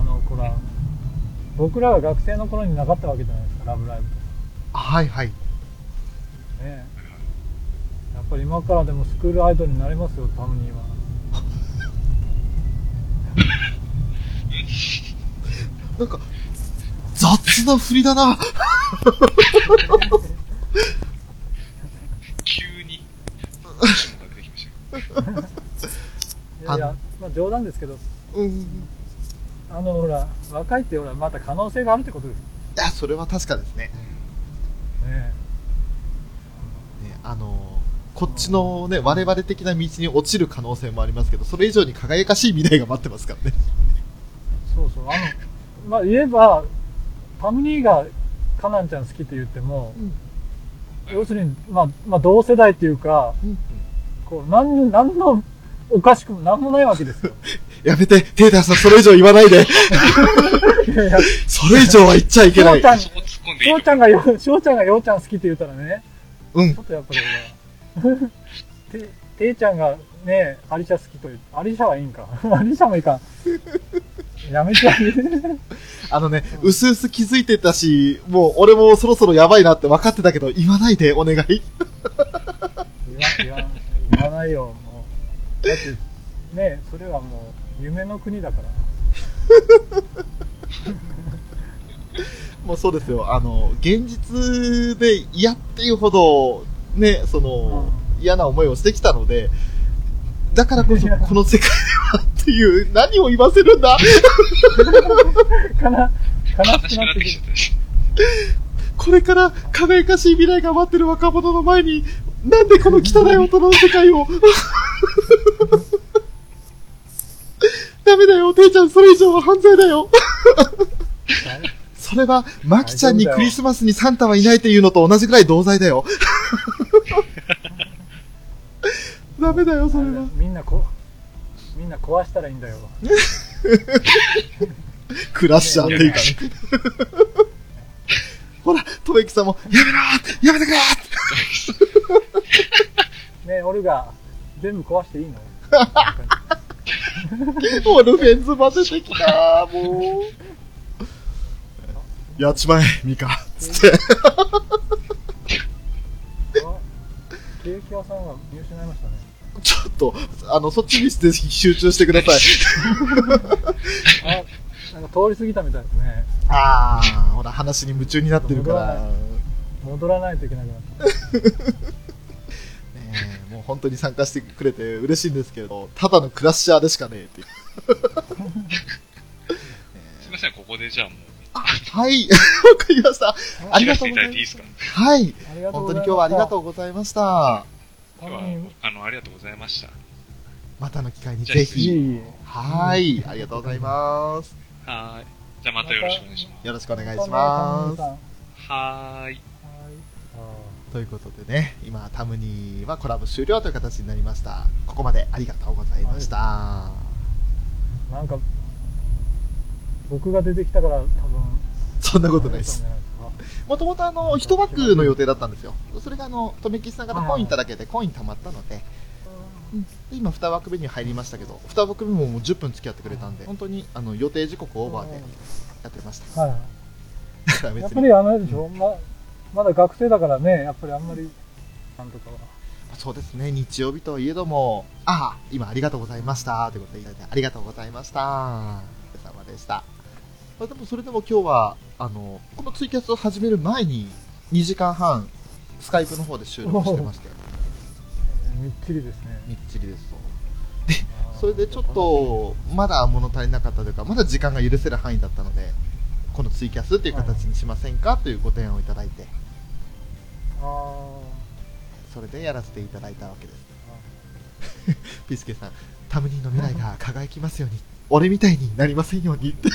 あの、ほら、僕らが学生の頃になかったわけじゃないですか、ラブライブとはいはい。かね。やっぱり今からでもスクールアイドルになりますよ、タムニーは。なんか、雑な振りだな。急に。いやいや、まあ冗談ですけど、うん。いあの、ほら、若いってほら、また可能性があるってことですや、それは確かですね。ね。ね、あの、こっちのね、我々的な道に落ちる可能性もありますけど、それ以上に輝かしい未来が待ってますからね。そうそう、あの、まあ言えば、タムニーがカナンちゃん好きって言っても、要するに、まあ、まあ同世代っていうか、こう、なん、なんの、おかしくもなんもないわけですよ。やめて、テーターさん、それ以上言わないで。いやいや、それ以上は言っちゃいけない込んでい翔ちゃんがよ、翔ちゃんがようちゃん好きって言ったらね、うんちょ。っとやっぱりほら、て、ていちゃんがね、アリシャ好きという、アリシャはいいんか。アリシャもいいか。やめてあ。あのね、うすうす気づいてたし、もう俺もそろそろやばいなって分かってたけど、言わないで、お願い。言わ、言わ、言わないよ、もう。だって、ね、それはもう、夢の国だから。もうそうですよ。あの、現実で嫌っていうほど、ね、その、嫌な思いをしてきたので、だからこそ この世界ではっていう、何を言わせるんだ？かな、悲悲しくなっきてき。これから輝かしい未来が待ってる若者の前に、なんでこの汚い大人の世界を？ダメだよ、ていちゃん、それ以上は犯罪だよ。それは、マキちゃんにクリスマスにサンタはいないっていうのと同じぐらい同罪だよ。ダメだよ、それは。みんなこ、みんな壊したらいいんだよ。クラッシャーっていうかね。ほら、とめきさんも、やめろーやめてくれー ね、俺が全部壊していいの？もうルフェンズ混ぜてきた、もう。やっちまえ、ミカ。つって。あケーキ屋さんが見失いましたね。ちょっと、あの、そっちにぜひ集中してください。あ、なんか通り過ぎたみたいですね。あー、ほら、話に夢中になってるから。ね戻らないといけなくなった。えもう本当に参加してくれて嬉しいんですけれど、ただのクラッシャーでしかねえっていう。すみません、ここでじゃあもう、はい、わかりました。ありがとうございまただいていす。はい。本当に。今日はありがとうございました。今日は、あの、ありがとうございました。またの機会にぜひ。はい。ありがとうございます。はーい。じゃあまたよろしくお願いしまよろしくお願いしまます。す。はい。い。ということでね、今、タムニーはコラボ終了という形になりました。ここまでありがとうございました。なんか、僕が出てきたから多分、そんなことないです。もともとあの、一枠の予定だったんですよ。それがあの、とめきちさんからコインいただけでコイン貯まったので、うんで今2枠目に入りましたけど、2枠目ももう10分付き合ってくれたんで、本当にあの予定時刻オーバーでやってました。はい。だから別に、やっぱりあのでしょ、ままだ学生だからね、やっぱりあんまり、なんとかは。そうですね、日曜日といえども、ああ、今ありがとうございましたということでいただいて、ありがとうございました。お疲れ様でした。まあでもそれでも今日は、あの、このツイキャスを始める前に、2時間半、スカイプの方で収録してまして、えーみっちりですね。みっちりですと。それでちょっと、まだ物足りなかったというか、まだ時間が許せる範囲だったので、このツイキャスっていう形にしませんかというご提案をいただいて、あそれでやらせていただいたわけです。ピスケさん、タムニーの未来が輝きますように、俺みたいになりませんように。って。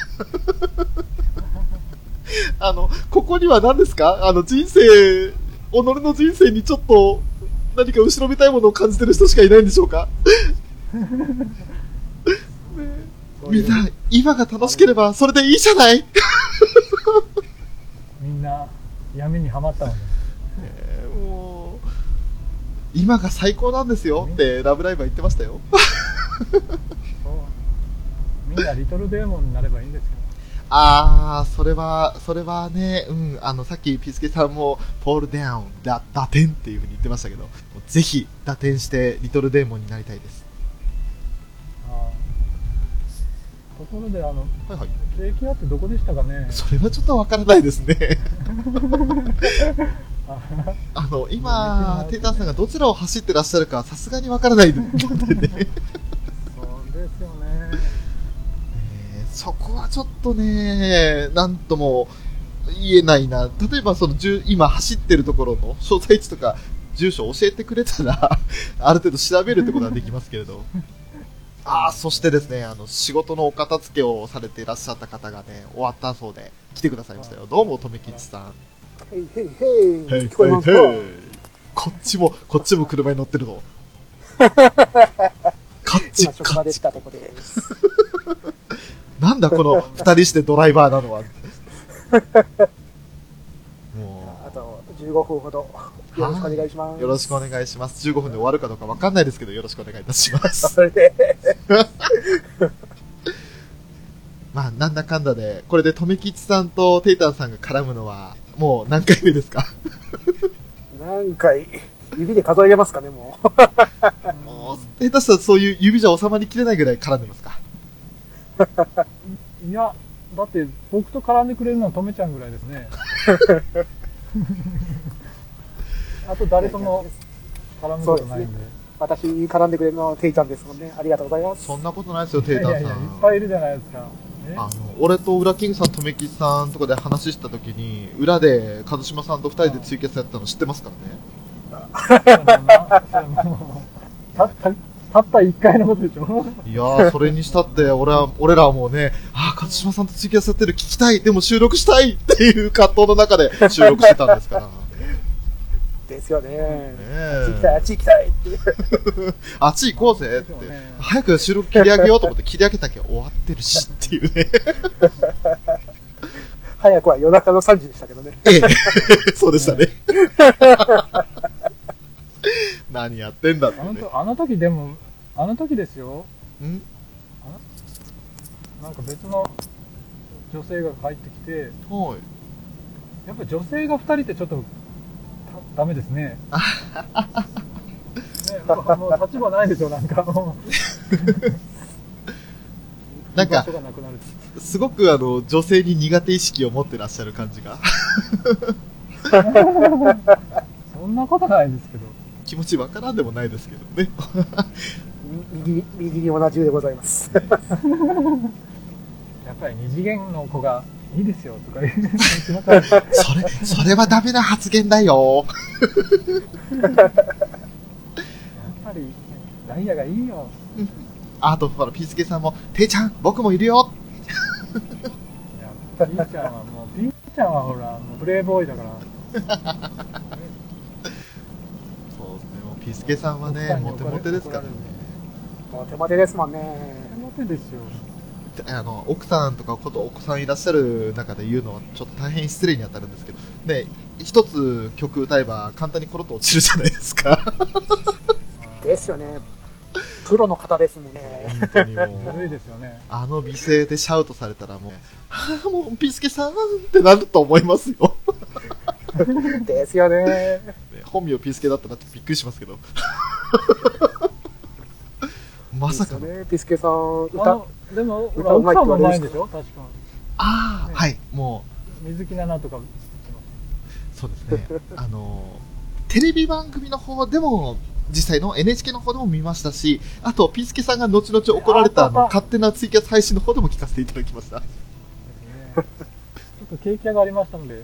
あの、ここには何ですか？あの、人生、己の人生にちょっと、何か後ろめたいものを感じてる人しかいないんでしょうか？あ、みんな、今が楽しければそれでいいじゃない？みんな闇にはまったの。で、えーもう、今が最高なんですよって、ラブライブは言ってましたよ。みんなリトルデーモンになればいいんですよ。あー、それは、それはね、うん、あの、さっきピスケさんも、ポールダウン、だ、打点っていう風に言ってましたけど、ぜひ、打点して、リトルデーモンになりたいです。あところで、あの、はいはい。ケーキ屋ってどこでしたかね？それはちょっとわからないですね。あ あの、今、テイターさんがどちらを走ってらっしゃるか、さすがにわからないのでね。そうですよね。えーそこはちょっとね、なんとも言えないな。例えばその今走ってるところの所在地とか住所教えてくれたら、ある程度調べるってことはできますけれど。ああ、そしてですね、あの、仕事のお片付けをされていらっしゃった方がね、終わったそうで、来てくださいましたよ。どうも、とめきちさん。へいへいへい。聞こえますか？こっちも、こっちも車に乗ってるぞ。カッチ今職場でしたとこです。なんだこの二人してドライバーなのは。もあと15分ほどよろしくお願いしまう、す。よろしくお願いします。15分で終わるかどうかわかんないですけど、よろしくお願いいたします。それで、まあ、なんだかんだで、これで、とめきちさんとテイタンさんが絡むのは、もう何回目ですか？何回、指で数えれますかね、もう。もう、下手したらそういう指じゃ収まりきれないぐらい絡んでますか？いや、だって僕と絡んでくれるのはとめちゃんぐらいですね。あと誰とも絡むことないんで。私に絡んでくれるのはテイちゃんですもんね。ありがとうございます。そんなことないですよ、テイいやいやいや、いっん。ぱいいるじゃないですか。ねあの、俺と裏キングさん、とめさんとかで話したときに、裏で、一島さんと二人でツイキャスやったの知ってますからね。それもなそれもたった、たった一回のことでしょいやー、それにしたって、俺は、俺らはもうね、あー、勝島さんとツイキャスやってる聞きたい、でも収録したいっていう葛藤の中で収録してたんですから。ね ですよね。えあっち行きたい、あっち行きたいって。あっち行こうぜって。早く収録切り上げようと思って切り上げたけど終わってるしっていうね。早くは夜中の3時でしたけどね。ええ、そうでしたね。何やってんだってね。あのとあの時でも、あの時ですよ。ん？あなんか別の女性が帰ってきてはい。やっぱ女性が2人ってちょっとたダメですね ねもうもう立場ないでしょなんかもう なんかすごくあの、女性に苦手意識を持ってらっしゃる感じが、そんなことないですけど気持ちわからんでもないですけどね。右、右に同じでございます。やっぱり二次元の子がいいですよとか言うそれ、それはダメな発言だよ。やっぱりダイヤがいいよあと、ほら、ピースケさんも、ていちゃん、僕もいるよ。いやピーちゃんはもうピーちゃんはほらもうプレイボーイだから、ピースケさんはね、モテモテですからね。もう手間手ですもんね。モテですよあの、奥さんとかことお子さんいらっしゃる中で言うのはちょっと大変失礼に当たるんですけど、ね、一つ曲歌えば簡単にコロッと落ちるじゃないですか。ですよね。プロの方ですもんね。本当にもう。ですよねあの美声でシャウトされたらもう、はあ、もう、ピースケさんってなると思いますよ。ですよね。ね本名ピースケだったらちょっとびっくりしますけど。まさかの。ね。ピスケさん、あ歌、のでも歌うまい奥さんもうまいんって言わでしょ？確かああ、ねはい、も水木奈々とかう、そうですね。あの、テレビ番組の方でも、実際の NHK の方でも見ましたし、あと、ピースケさんが後々怒られたあのあ勝手なツイキャス配信の方でも聞かせていただきました。ですねちょっと景気がありましたので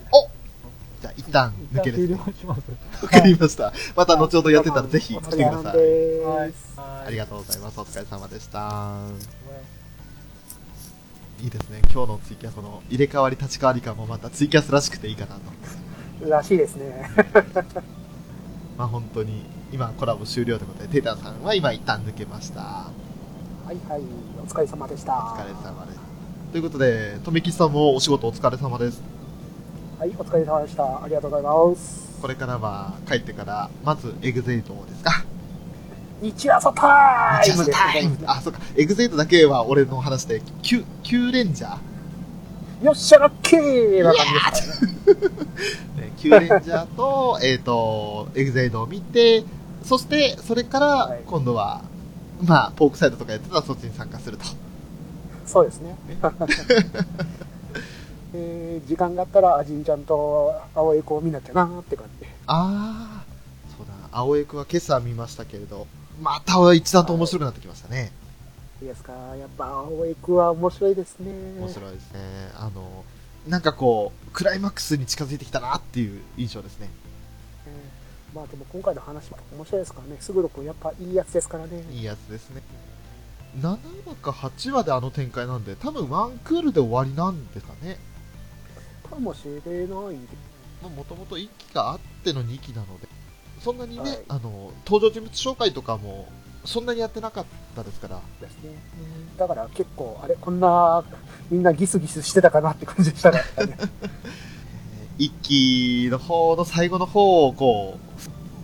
じゃあ、一旦抜けです、ね。しますわかりました。また後ほどやってたらぜひ来てください。はいありがとうございます。お疲れ様でした。はいいいですね。今日のツイキャスの入れ替わり立ち替わり感もまたツイキャスらしくていいかなと。らしいですね。まあ本当に、今コラボ終了ということで、テーターさんは今一旦抜けました。はいはい。お疲れ様でした。お疲れ様です。ということで、とめきちさんもお仕事お疲れ様です。はい、お疲れ様でした。ありがとうございます。これからは帰ってから、まずエグゼイドですかニチアサタイムですタイムあ、そうか。エグゼイドだけは俺の話で、キュ、キューレンジャーよっしゃラッキーな感じですね。ね、キューレンジャーと、えっと、エグゼイドを見て、そして、それからはい、今度は、まあ、ポークサイドとかやってたらそっちに参加すると。そうですねね。えー時間があったら、アジンちゃんと青江子を見なきゃなーって感じで。あー、そうだ、青江くんは今朝見ましたけれど、また一段と面白くなってきましたね。いいですかやっぱ青江子は面白いですね。面白いですね。あの、なんかこう、クライマックスに近づいてきたなっていう印象ですね。えーまあでも今回の話も面白いですからね。すぐろくんやっぱいいやつですからね。いいやつですね。7話か8話であの展開なんで、多分ワンクールで終わりなんですかね。かもしれないもともと1期があっての2期なので、そんなにね、はいあの、登場人物紹介とかも、そんなにやってなかったですから、ですね。だから結構、あれ、こんな、みんなギスギスしてたかなって感じでしたね。1期の方の最後の方をこ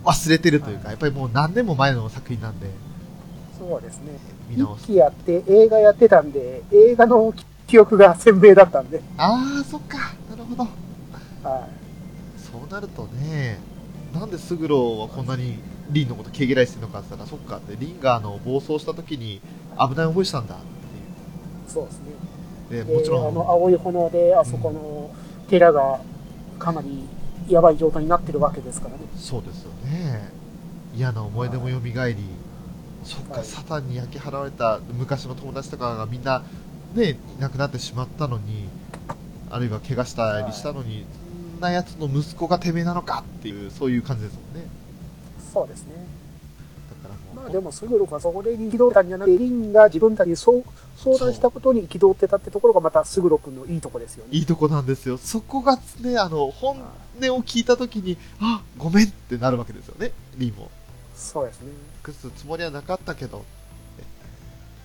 う、忘れてるというか、はいやっぱりもう何年も前の作品なんで、そうですね。見直す。一期やって映画やってたんで、映画の記憶が鮮明だったんで、あー、そっか、なるほど。はそうなるとね、なんでスグロはこんなにリンのこと毛嫌いしてるのかって言ったら、そっかって、リンがあの暴走した時に危ない思いしたんだってい。そうですね。いう。で、でもちろん、あの青い炎で、あそこの寺がかなりやばい状態になってるわけですからね。そうですよね。嫌な思い出も蘇り、そっか、はいサタンに焼き払われた昔の友達とかがみんな、ね、いなくなってしまったのに、あるいは怪我したりしたのに、そんなやつの息子がてめえなのかっていう、そういう感じですもんね。そうですね。だからまあでも、スグルクはそこで憤ったんじゃなくて、リンが自分たちに相談したことに憤ってたってところがまたスグロ君のいいとこですよね。いいとこなんですよ。そこがね、あの、本音を聞いたときに、あ、ごめんってなるわけですよね、リーも。そうですね。隠すつもりはなかったけど、ね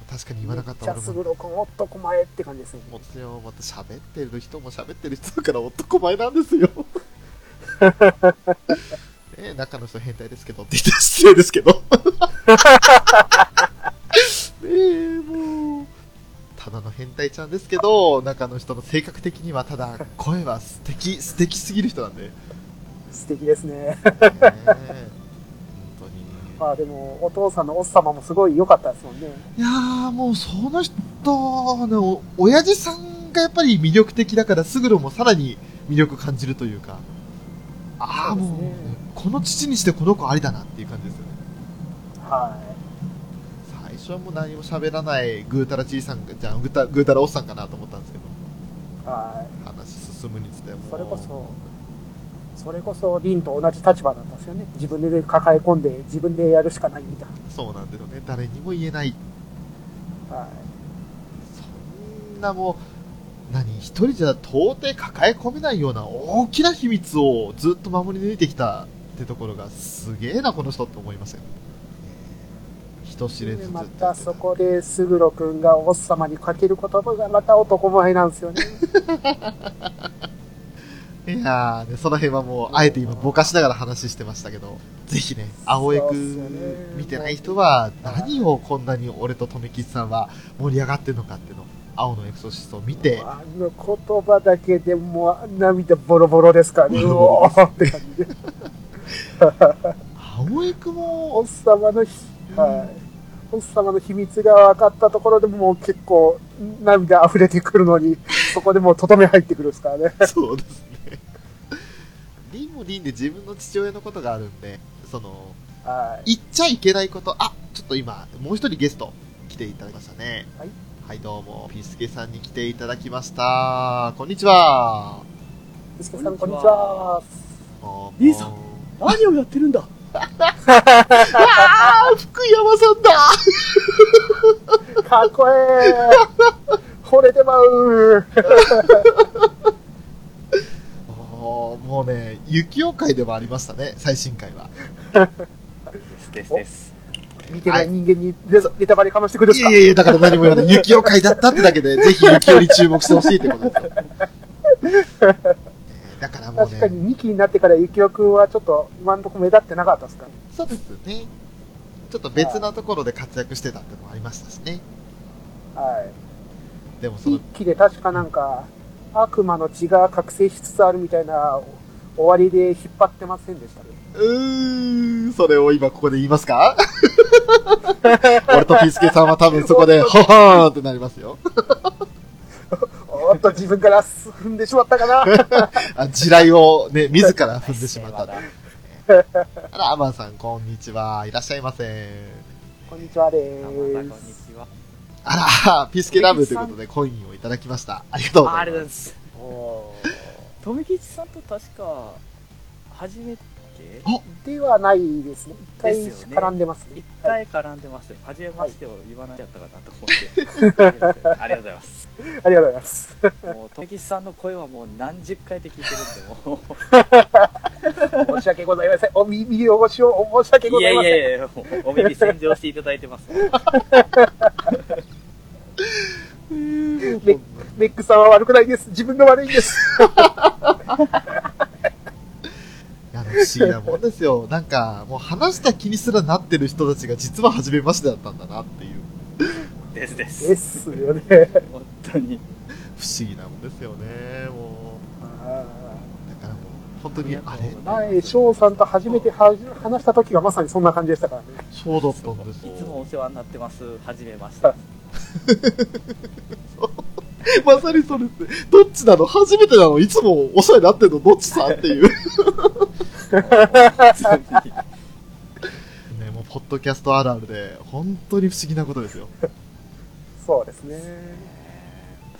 確かに言わなかっめた俺も。っちゃスグロ君男前って感じですよね。もつよ、また喋ってる人も喋ってる人だから男前なんですよ。ね 中の人変態ですけどって言ったら失礼ですけど。ねえ、もう、ただの変態ちゃんですけど、中の人の性格的にはただ、声は素敵、素敵すぎる人なんで。ね素敵ですね。え本当に。まあでも、お父さんのおっさまもすごい良かったですもんね。いやー、もうその人の、親父さんがやっぱり魅力的だから、スグロもさらに魅力感じるというか、ああ、もう、ねこの父にしてこの子ありだなっていう感じですよね。は最初はもう何も喋らないぐうたらじいさんじゃん、ぐうたらおっさんかなと思ったんですけど、い。はい。話進むにつれも。それこそ、それこそ、リンと同じ立場だったんですよね。自分で抱え込んで、自分でやるしかないみたいそうなんですよね。誰にも言えない。な。はい。そんなもう、何、一人じゃ到底抱え込めないような大きな秘密をずっと守り抜いてきたってところがすげえな、この人って思いますよ。人知れずまたそこで、スグロ君がおっさまにかける言葉がまた男前なんですよね。いやーね、その辺はもう、あえて今ぼかしながら話してましたけど、ぜひね、青江くそうっすよね見てない人は、何をこんなに俺と富吉さんは盛り上がってるのかっていうのを、青のエクソシストを見て、あの言葉だけでもう涙ボロボロですからね。うおーって感じで。青江くおもっ、さまのひ、はい。おっさまの秘密が分かったところでももう結構涙溢れてくるのに、そこでもうとどめ入ってくるですからね。そうですね。リンもリンで自分の父親のことがあるんで、その、はい。言っちゃいけないこと、あ、ちょっと今、もう一人ゲスト来ていただきましたね。はい。はい、どうも、ピースケさんに来ていただきました。こんにちは。ビスケさん、こんにちは。どうもリンさん何をやってるんだ？あー、福山さんだかっこええ惚れてまうもうね、雪妖怪でもありましたね、最新回は。ですですです。見てない人間にネネタバレかましてくるんですか？いやいやいや、だから何も言わない。雪妖怪だったってだけで、ぜひ雪より注目してほしいってことですよ。えーだからもう確かね、に2期になってからゆきおくんはちょっと今んとこ目立ってなかったですか？そうですね。ちょっと別なところで活躍してたってのもありましたしね。はい。でもその1、期で確かなんか、悪魔の血が覚醒しつつあるみたいな終わりで引っ張ってませんでしたね。うーん、それを今ここで言いますか？俺とピースケさんは多分そこで、ほほーんってなりますよ。おっと、自分から踏んでしまったかなあ地雷をね、自ら踏んでしまった。あら、アマンさん、こんにちは。いらっしゃいませ。こんにちはです。あら、ピースケラブということでコインをいただきました。ありがとうごあありがざいま。とうございますす。おー。富吉さんと確か、初めてではないですね。一回絡んでますね一。回絡んでますよ。初めましてを言わなかったかなと思って。ありがとうございます。ありがとうございます。もう、富吉さんの声はもう何十回で聞いてるんで、もう。申し訳ございません。お耳汚しを申し訳ごいざいません。やいやいや、もうお耳洗浄していただいてます。メメックさんは悪くないです。自分が悪いんです。いや、不思議なもんですよ。なんか、もう話した気にすらなってる人たちが実は初めましてだったんだなっていう、ですです。ですよね。本当に。不思議なもんですよね。もう、だからもう、本当に、あれ前、翔さんと初めては話した時がまさにそんな感じでしたからね。そうだったんですよ。いつもお世話になってます。はじめまして。まさにそれって、どっちなの？初めてなの？いつもお世話になってんの？どっちさんっていう。ね、もう、ポッドキャストあるあるで、本当に不思議なことですよ。そうですね。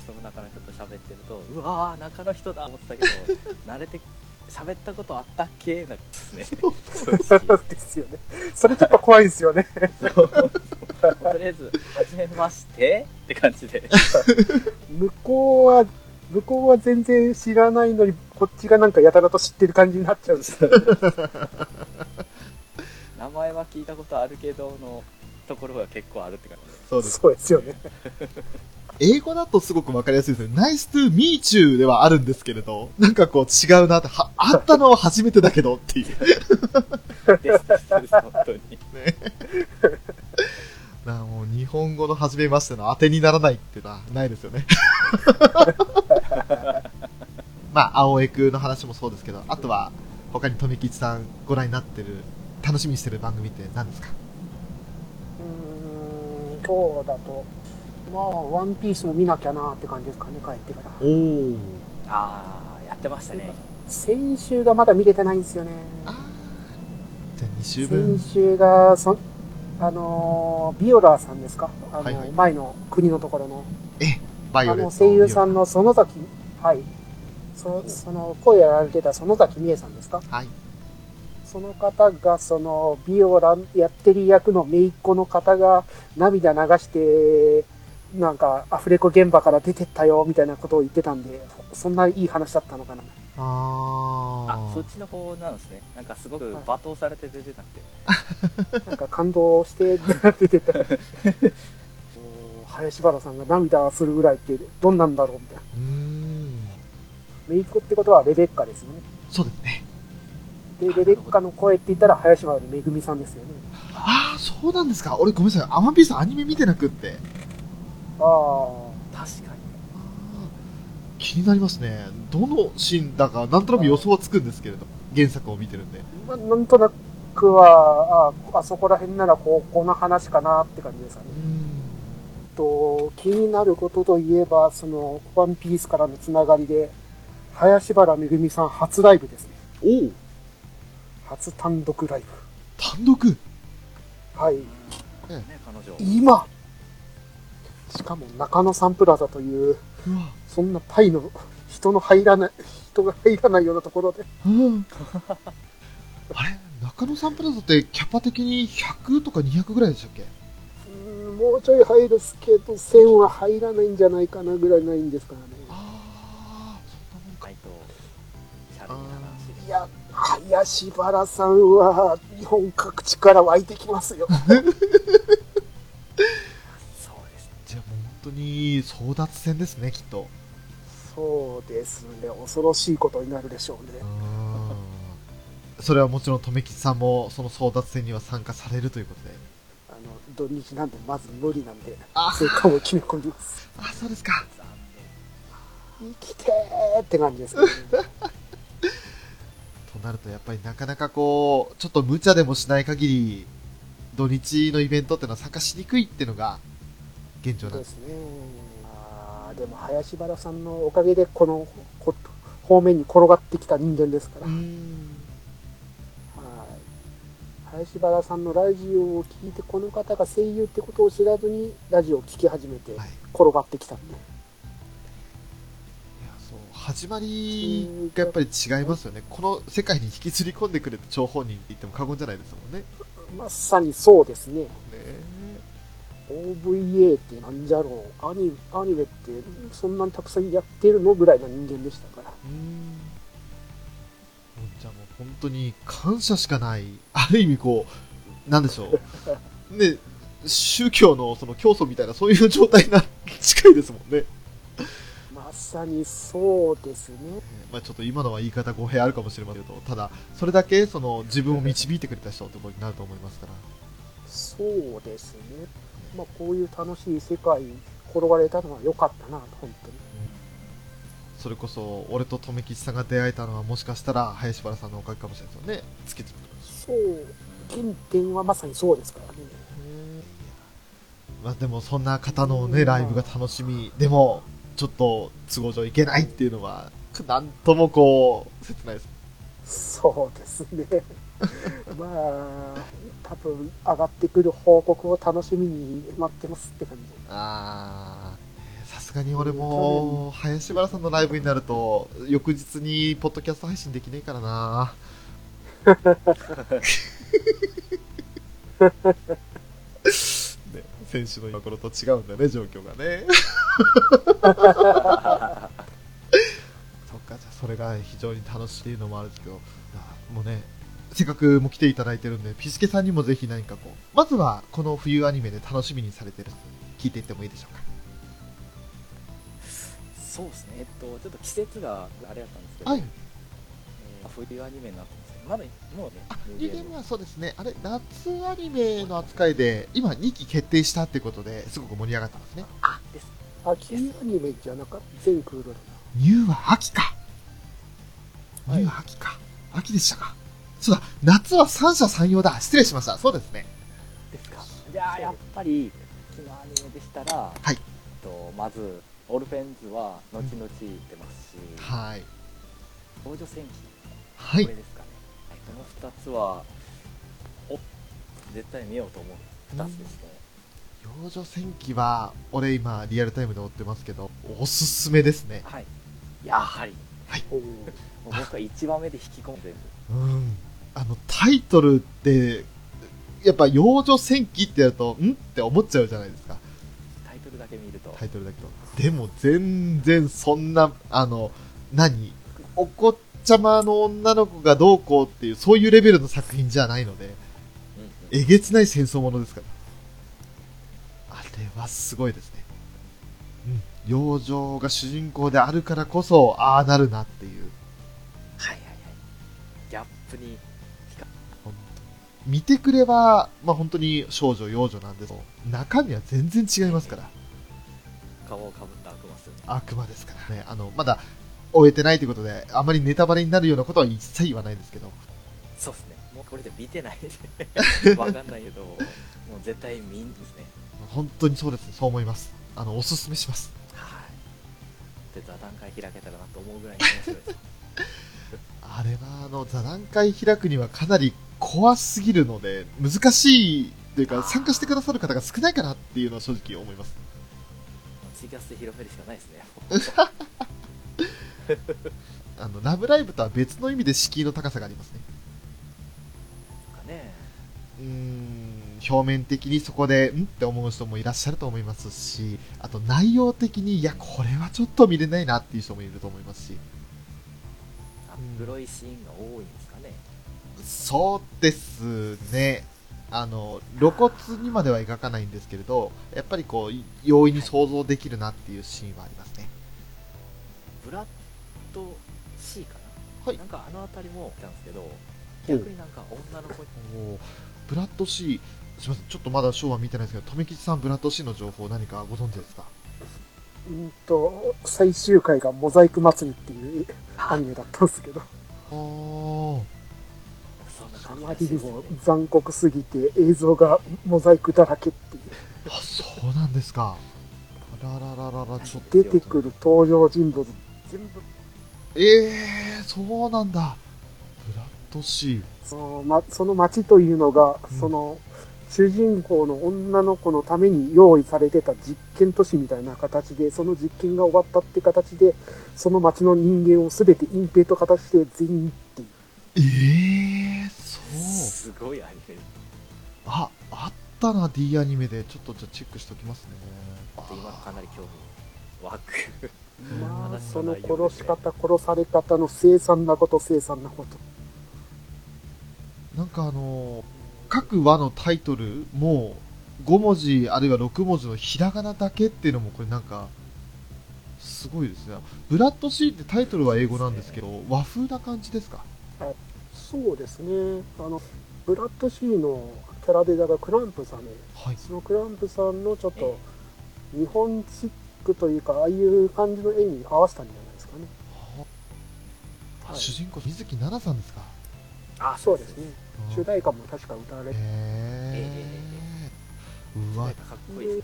その中の人と喋ってると、うわー、中の人だと思ってたけど、慣れて、喋ったことあったっけ？なんですね。正直ですよね。それちょっと怖いですよね。そうとりあえず、はじめましてって感じで。向こうは、向こうは全然知らないのに、こっちがなんかやたらと知ってる感じになっちゃうんですよ。名前は聞いたことあるけどのところが結構あるって感じで。そうです。そうですよね。英語だとすごくわかりやすいですね。Nice to meet you ではあるんですけれど、なんかこう違うなって、は、会ったのは初めてだけどっていう。ですですです、本当に。ななもう日本語の初めましての当てにならないっていうのはないですよね。まあ、青江くの話もそうですけど、あとは他に富吉さんご覧になってる、楽しみにしてる番組って何ですか？うーん、今日だと、まあ、ワンピースも見なきゃなって感じですかね、帰ってから。おお。ああやってましたね先週がまだ見れてないんですよね。あーじゃあ2週分先。週が、そあのービオラーさんですか？あの、はいはい前の国のところの。バイオレット。あの声優さんの園崎、はい。そその声やられてた園崎美恵さんですか？はい。その方が、その、ビオラやってる役の姪っ子の方が涙流して、なんか、アフレコ現場から出てったよ、みたいなことを言ってたんで、そんないい話だったのかな。あーあそっちの方なんですねなんかすごく罵倒されて出てなくて なんか感動して出てた。お林原さんが涙するぐらいってどんなんだろうみたいな。うーん。姪ってことはレベッカですよね。そうですね。で、レベッカの声って言ったら林原めぐみさんですよね。ああ、そうなんですか。俺ごめんなさい。アマンピースアニメ見てなくって。ああ。確かに気になりますね。どのシーンだか、なんとなく予想はつくんですけれど、原作を見てるんで。まあ、なんとなくは、ああそこら辺ならこうこの話かなって感じですかね。と気になることといえば、その、ワンピースからのつながりで、林原めぐみさん初ライブですね。おお初単独ライ単独？ブ。はい。ね彼女今しかも中野サンプラザという。そんなタイの人の入らない、人が入らないようなところで、うん。あれ？中野サンプラザってキャパ的に100とか200ぐらいでしたっけ？うーんもうちょい入るっすけど、1000は入らないんじゃないかなぐらいないんですからね。ああ、そんなもんか。しいや、林原さんは日本各地から湧いてきますよ。当に争奪戦ですね、きっと。そうですね、恐ろしいことになるでしょうね。それはもちろん、留吉さんもその争奪戦には参加されるということで。あの土日なんでまず無理なんで、あ成果を決め込みます。あ、そうですか。残生きてーって感じですね。となると、やっぱりなかなかこう、ちょっと無茶でもしない限り、土日のイベントっていうのは参加しにくいっていうのが現状なんです。そうですね。あーでも林原さんのおかげでこのこ方面に転がってきた人間ですから。はいん。林原さんのラジオを聞いて、この方が声優ってことを知らずにラジオを聞き始めてはい。転がってきたんで。いや、そう、始まりがやっぱり違いますよね。この世界に引きずり込んでくれた張本人って言っても過言じゃないですもんね。まさにそうですね。ね OVA ってなんじゃろう？アニアニメってそんなにたくさんやってるのぐらいの人間でしたから。うーん。じゃあもう本当に感謝しかない、ある意味こう、なんでしょう。ね、宗教のその教祖みたいなそういう状態な、近いですもんね。まさにそうですね。まあちょっと今のは言い方語弊あるかもしれませんけど、ただ、それだけその自分を導いてくれた人ってことになると思いますから。そうですね。まあこういう楽しい世界に転がれたのは良かったな、本当に。それこそ、俺と留吉さんが出会えたのはもしかしたら林原さんのおかげかもしれないですよね。つけてそう。原点はまさにそうですからね。まあでもそんな方のね、ライブが楽しみ。でも、ちょっと都合上いけないっていうのは、なんともこう、切ないです。そうですね。まあ、多分上がってくる報告を楽しみに待ってますって感じ。あー、さすがに俺も、林原さんのライブになると、翌日にポッドキャスト配信できねえからな。ね、選手の今頃と違うんだね、状況がね。そっか、じゃあそれが非常に楽しいのもあるけど、あもうね、せっかくも来ていただいてるんで、ピスケさんにもぜひ何かこう、まずはこの冬アニメで楽しみにされてる、聞いていってもいいでしょうか？そうですねえっとちょっと季節があれだったんですけど、はい。えー冬アニメになってますね。まだ、もうね、あ、ニューゲーはそうですね。あれ、夏アニメの扱いで、今2期決定したってことで、すごく盛り上がってますね。あ、です。秋アニメじゃなかった全クールだな。ニューは秋か。ニはいューは秋か。秋でしたか。そうだ、夏は三者三様だ。失礼しました。そうですね。ですか。じゃあ、やっぱり、昨日アニメでしたら、はいえっと、まず、オルフェンズは、後々出ますし、はい。少女戦記、はいこれ。ですかね。はい、この2つは、お絶対見ようと思う2つですね。幼女戦記は、俺今、リアルタイムで追ってますけど、おすすめですね。はい。やはり、おーもう僕は1番目で引き込んでる。うん。あの、タイトルって、やっぱ幼女戦記ってやると、ん？って思っちゃうじゃないですか。タイトルだけ見ると、タイトルだけど。でも全然そんな、あの、何？お子ちゃまの女の子がどうこうっていう、そういうレベルの作品じゃないので、うんうんえげつない戦争ものですから。あれはすごいですね。うん。幼女が主人公であるからこそ、ああなるなっていう。はいはいはい。ギャップに、見てくれば、まあ本当に少女、幼女なんですけど、中身は全然違いますから。顔をかぶった悪魔っすよね。悪魔ですからね。あの、まだ終えてないということで、あまりネタバレになるようなことは一切言わないですけど、そうですね。もうこれで見てないで、わかんないけど、もう絶対見んですね。本当にそうですね。そう思います。あの、おすすめします。はい。で、座談会開けたらなと思うぐらいに面白いです。あれは、あの、座談会開くにはかなり怖すぎるので、難しいというか、参加してくださる方が少ないかなっていうのは正直思います。ツイキャスで広めるしかないですね。あの、ラブライブとは別の意味で敷居の高さがありますね。なんかね、うーん、表面的にそこで、ん？って思う人もいらっしゃると思いますし、あと内容的に、いや、これはちょっと見れないなっていう人もいると思いますし、あ黒いシーンが多いん。そうですね。あの、露骨にまでは描かないんですけれど、やっぱりこう、容易に想像できるなっていうシーンはありますね。ブラッド C かな？はい。なんかあの辺りも来たんですけど、逆になんか女の子に、おー。ブラッド C、すみません、ちょっとまだショーは見てないですけど、留吉さん、ブラッド C の情報何かご存知ですか？うんと、最終回がモザイク祭りっていう アニメだったんですけど、あー、そんなあまりにも。残酷すぎて映像がモザイクだらけっていう。あ、そうなんですか。あららららら、ちょっと。出てくる登場人物、全部、ええー、そうなんだ。ブラッド C。その,、ま、その街というのが、うんその、主人公の女の子のために用意されてた実験都市みたいな形で、その実験が終わったって形で、その街の人間を全て隠蔽と形で全員っていう。ええー。すごいアニメ。あ、あったな、D アニメで。ちょっとじゃあチェックしておきますね。あと今のかなり興味湧く。まあ、話その殺し方、殺され方の凄惨なこと、凄惨なこと。なんかあのー各話のタイトルも5文字あるいは6文字のひらがなだけっていうのもこれなんかすごいですね。ブラッド C ってタイトルは英語なんですけど、和風な感じですか？そうですね。あの、ブラッドシーのキャラデザがクランプさんで、はい。そのクランプさんのちょっと日本チックというか、ああいう感じの絵に合わせたんじゃないですかね。あはい主人公、水木奈々さんですか？あ、そうですね。あ主題歌も確か歌われて、へえ。うわかかっこいい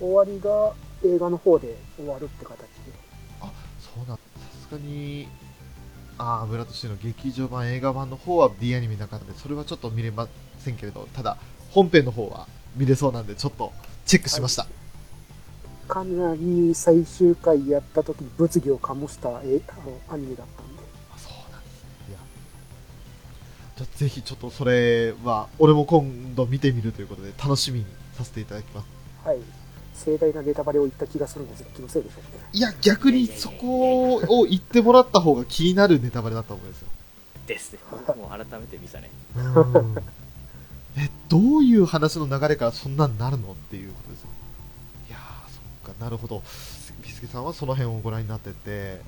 終わりが映画の方で終わるって形で。そうなんさすがに、ああ、ブラッド C の劇場版、映画版の方は D アニメなかったので、それはちょっと見れませんけれど、ただ、本編の方は見れそうなんで、ちょっとチェックしました。かなり最終回やった時に物議を醸したえあのアニメだったんで。あそうなんですね。いや。じゃあぜひちょっとそれは、俺も今度見てみるということで、楽しみにさせていただきます。はい。盛大なネタバレを言った気がするんですが、気のせいでしょうね。いや、逆にそこを言ってもらった方が気になるネタバレだと思うんですよ。ですね。僕も改めて見たね。うん。え、どういう話の流れからそんなんなるのっていうことですよ。いやー、そっか、なるほど。ビスケさんはその辺をご覧になってて、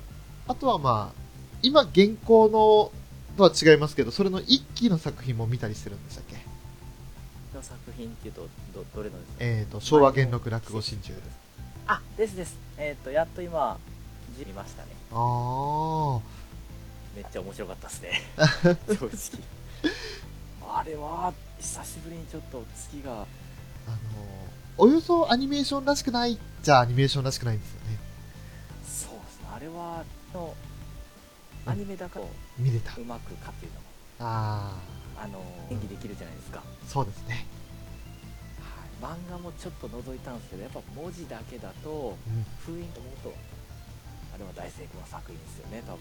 あとはまあ、今現行のとは違いますけど、それの一期の作品も見たりしてるんでした作品っていうとどどれのですか？えっ、と、昭和元禄落語真珠。あですです。えっ、とやっと今見ましたね。あー。めっちゃ面白かったですね。正直。あれは久しぶりにちょっと月が。あのおよそアニメーションらしくないじゃあアニメーションらしくないんですよね。そうですね。あれはのアニメだから見れた。うまくかっていうのも。ああの演技できるじゃないですか、ー、そうですね。はい、漫画もちょっと覗いたんですけどやっぱ文字だけだとうん。封印と思うとあれは大成功の作品ですよね多分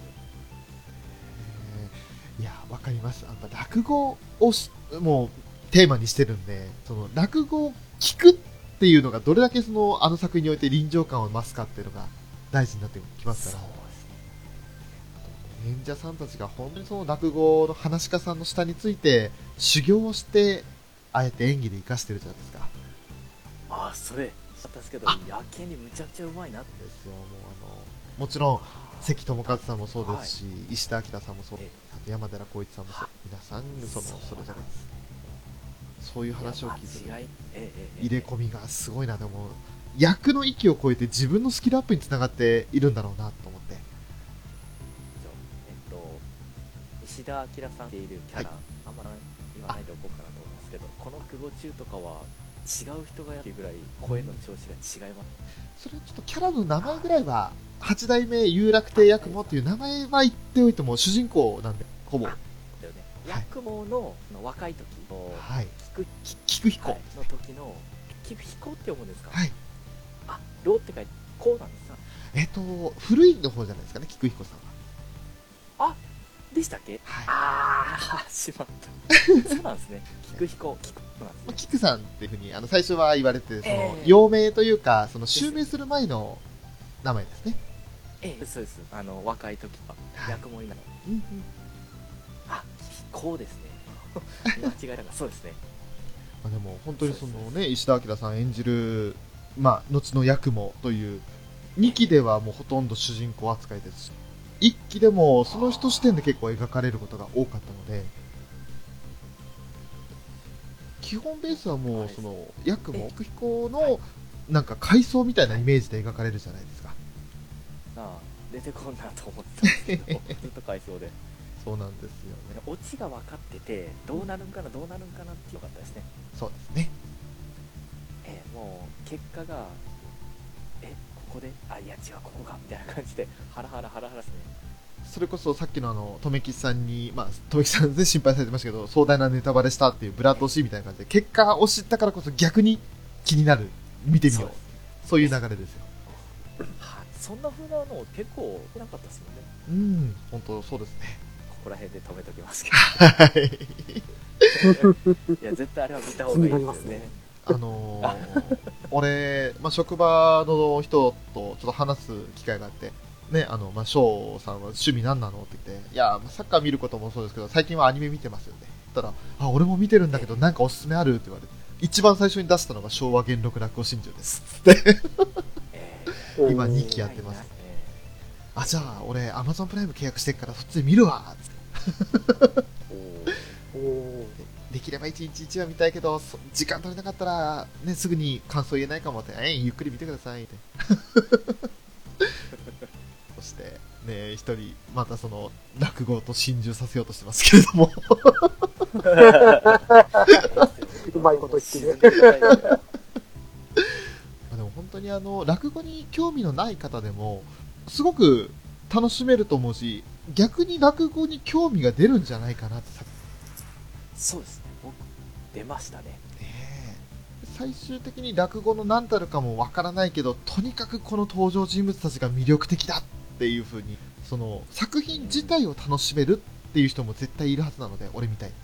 えーいや、わかります。あの落語をしもうテーマにしてるんで、その落語を聞くっていうのがどれだけそのあの作品において臨場感を増すかっていうのが大事になってきますから。演者さんたちが本当にその落語の話し家さんの下について修行をして、あえて演技で活かしてるじゃないですか。ああそれだったんですけどあやけにむちゃくちゃうまいなって。ですよ、もうあの、もちろん、関智和さんもそうですし、石田明さんもそうえあと山寺宏一さんもそう、皆さん、その、それぞれです。そういう話を聞いて入れ込みがすごいな、でも、役の域を超えて自分のスキルアップにつながっているんだろうなと思って。石田明さんっているキャラ、あんま言わないでおこうかなと思うんですけどこの久保中とかは違う人がやるぐらい声の調子が違いますそれちょっとキャラの名前ぐらいは、八代目有楽亭八雲っていう名前は言っておいても主人公なんで、ほぼ。八雲のその若い時のい。菊き菊彦。はいの時の菊彦って読むんですか？はい。あロって書いてこうなんですか？えっと、古いの方じゃないですかね、菊彦さんは。でしたっけ？はい。ああしまった。そうなんですね。菊彦菊彦なんですまあ、ねキクさんっていうふうにあの最初は言われて、そのええ幼名というか、その襲名する前の名前ですね。ええそうです。あの若い時ははい。役もいない。あこうですね。間違いなかそうですね。まあ、でも本当にそのね、石田明さん演じる、まあ、後の役もという、2期ではもうほとんど主人公扱いですし、1期でもその人視点で結構描かれることが多かったので、基本ベースはもうその役も菊彦のなんか階層みたいなイメージで描かれるじゃないですか。ああ出てこんなと思ってたんですけどずっと回想で そうなんですよね。オチが分かっててどうなるんかなどうなるんかなってよかったですねそうですね。ええもう結果がえここであいや違うここがみたいな感じでハラハラハラハラですねそれこそさっきのあの、とめきさんに、まあ、とめきさんで心配されてましたけど、壮大なネタバレしたっていうブラッドシーみたいな感じで、結果を知ったからこそ逆に気になる、見てみよう。そういう流れですよ。はそんな風なの結構なかったですもんねうん、本当そうですね。ここら辺で止めときますけはい。どいや絶対あれは見た方がいいですねあのー、俺、まあ、職場の人とちょっと話す機会があって、ね、あの、まあ、翔さんは趣味何なのって言って、いや、まあサッカー見ることもそうですけど、最近はアニメ見てますよね。たら、あ、俺も見てるんだけど、なんかおすすめあるって言われて、一番最初に出したのが昭和元禄落語真珠です。つって、え今うん2期やってます。えあ、じゃあ、俺、アマゾンプライム契約してっから、そっちで見るわつってできれば1日1話見たいけど、そ時間取れなかったら、ね、すぐに感想言えないかもって、えい、ゆっくり見てくださいって。そして、ね、一人、またその、落語と心中させようとしてますけれども、うまいこと言ってね。まあでも本当にあの、落語に興味のない方でも、すごく楽しめると思うし、逆に落語に興味が出るんじゃないかなってさそうです出ましたね。ねえ。最終的に落語の何たるかもわからないけどとにかくこの登場人物たちが魅力的だっていう風にその作品自体を楽しめるっていう人も絶対いるはずなので俺みたいに。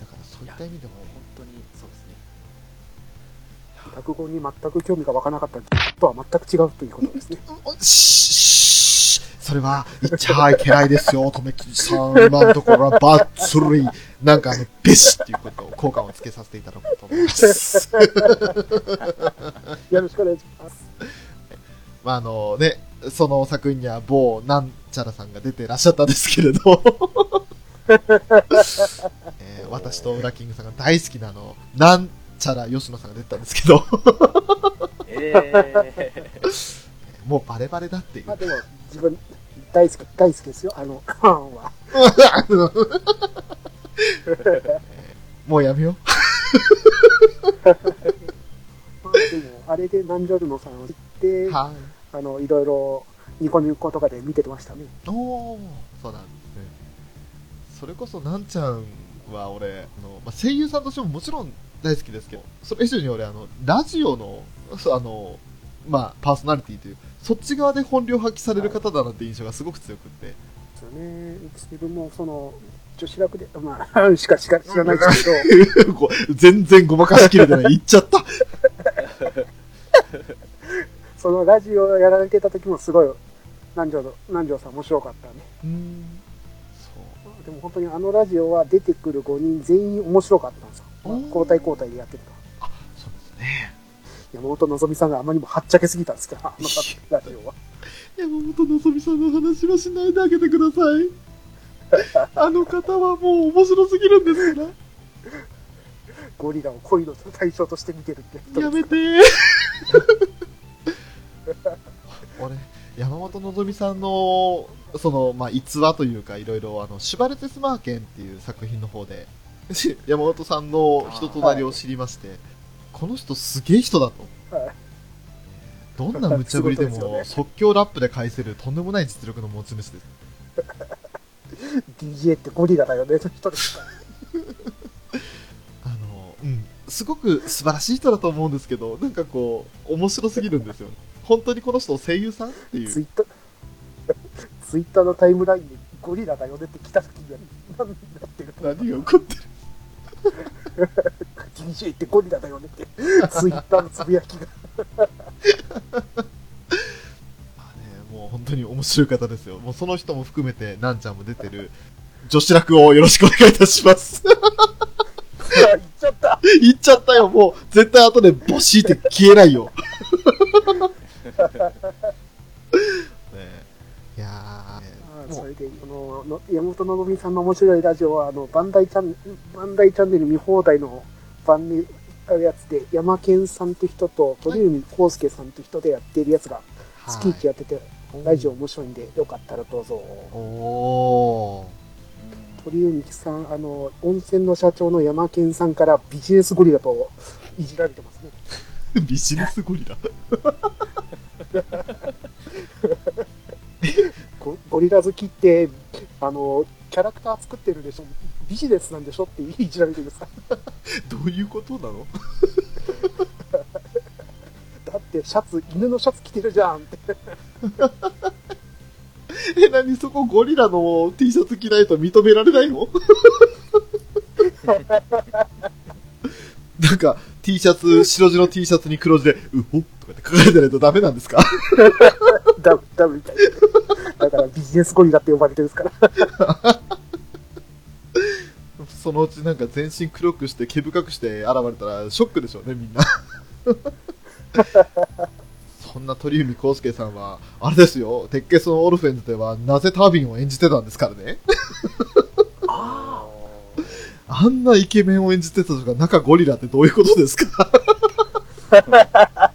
だからそういった意味でも。本当にそうですね。落語に全く興味が湧かなかったとは全く違うということですね。それは言っちゃいけないですよ、とめきさん。今のところはバッツリー。なんかあの、べしっていうことを、効果をつけさせていただこうと思います。よろしくお願いします。まああのね、その作品には某なんちゃらさんが出てらっしゃったんですけれど、えー私とウラキングさんが大好きなあの、なんちゃら吉野さんが出てたんですけど、え えもうバレバレだっていうまあ。でも、自分、大好き、大好きですよ。あの、ファンは。もうやめよまあでも、あれでナンジョルノさんを知ってう。、はい。あの、いろいろ、ニコニコとかで見てましたね。おー、そうなんですね。それこそ、なんちゃんは俺、あのまあ、声優さんとしてももちろん大好きですけど、それ以上に俺、あの、ラジオの、あの、まあ、パーソナリティという、そっち側で本領発揮される方だなって印象がすごく強くって。ですよね。自分も、その、女子楽で、まあ、しかしか知らないですけど、全然ごまかしきれてない。言っちゃった。そのラジオやられてた時もすごい、南條の、南條さん面白かったね。うーん。そう。でも本当にあのラジオは出てくる5人全員面白かったんですよ。まあ交代交代でやってると。そうですね。山本のぞみさんがあまりにもはっちゃけすぎたんですか？ら、あのラジオは。山本のぞみさんの話はしないであげてください。あの方はもう面白すぎるんですかゴリラを恋の対象として見てるってやめて。俺、山本のぞみさんの、その、まあ、逸話というか、いろいろ、あの、シュバルテスマーケンっていう作品の方で、し 山本さんの人となりを知りまして、この人すげえ人だと。はいどんな無茶ぶりでも 即興ラップで返せるとんでもない実力の持ち主です。DJ ってゴリラだよね、の人ですから。あの、うん、すごく素晴らしい人だと思うんですけど、なんかこう、面白すぎるんですよね。本当にこの人声優さんっていう。ツイッター、ツイッターのタイムラインにゴリラだよねって来た時には、何になってる何が起こってる？DJ ってゴリラだよねって、ツイッターのつぶやきが。まあね、もう本当に面白い方ですよ。もうその人も含めて、なんちゃんも出てる、女子楽をよろしくお願いいたします。言っちゃった言っちゃったよ、もう、絶対後でボシーって消えないよ。ねえいやそうれで、このの山本のぞみさんの面白いラジオは、あの、バンダイチャン、バンダイチャンネル見放題の番組、あるやつで、山健さんって人と鳥海康介さんって人でやってるやつが、月1やってて、ラジオ面白いんで、よかったらどうぞ。おー。鳥海さん、あの、温泉の社長の山健さんからビジネスゴリラといじられてますね。ビジネスゴリラ。ゴゴリラ好きって、あの、キャラクター作ってるでしょ、ビジネスなんでしょっていじられてるんですどういうことなの？だってシャツ、犬のシャツ着てるじゃんって。え、何そこ？ゴリラの T シャツ着ないと認められないの？なんか、T シャツ、白地の T シャツに黒字で、うほとかって書かれてないとダメなんですか？ダブ、ダブみたいな。だからビジネスゴリラって呼ばれてるんですから。そのうちなんか全身黒くして毛深くして現れたらショックでしょうね、みんな。そんな鳥海康介さんは、あれですよ、鉄血のオルフェンズではなぜタービンを演じてたんですからね。ああんなイケメンを演じてたとか、中ゴリラってどういうことですか？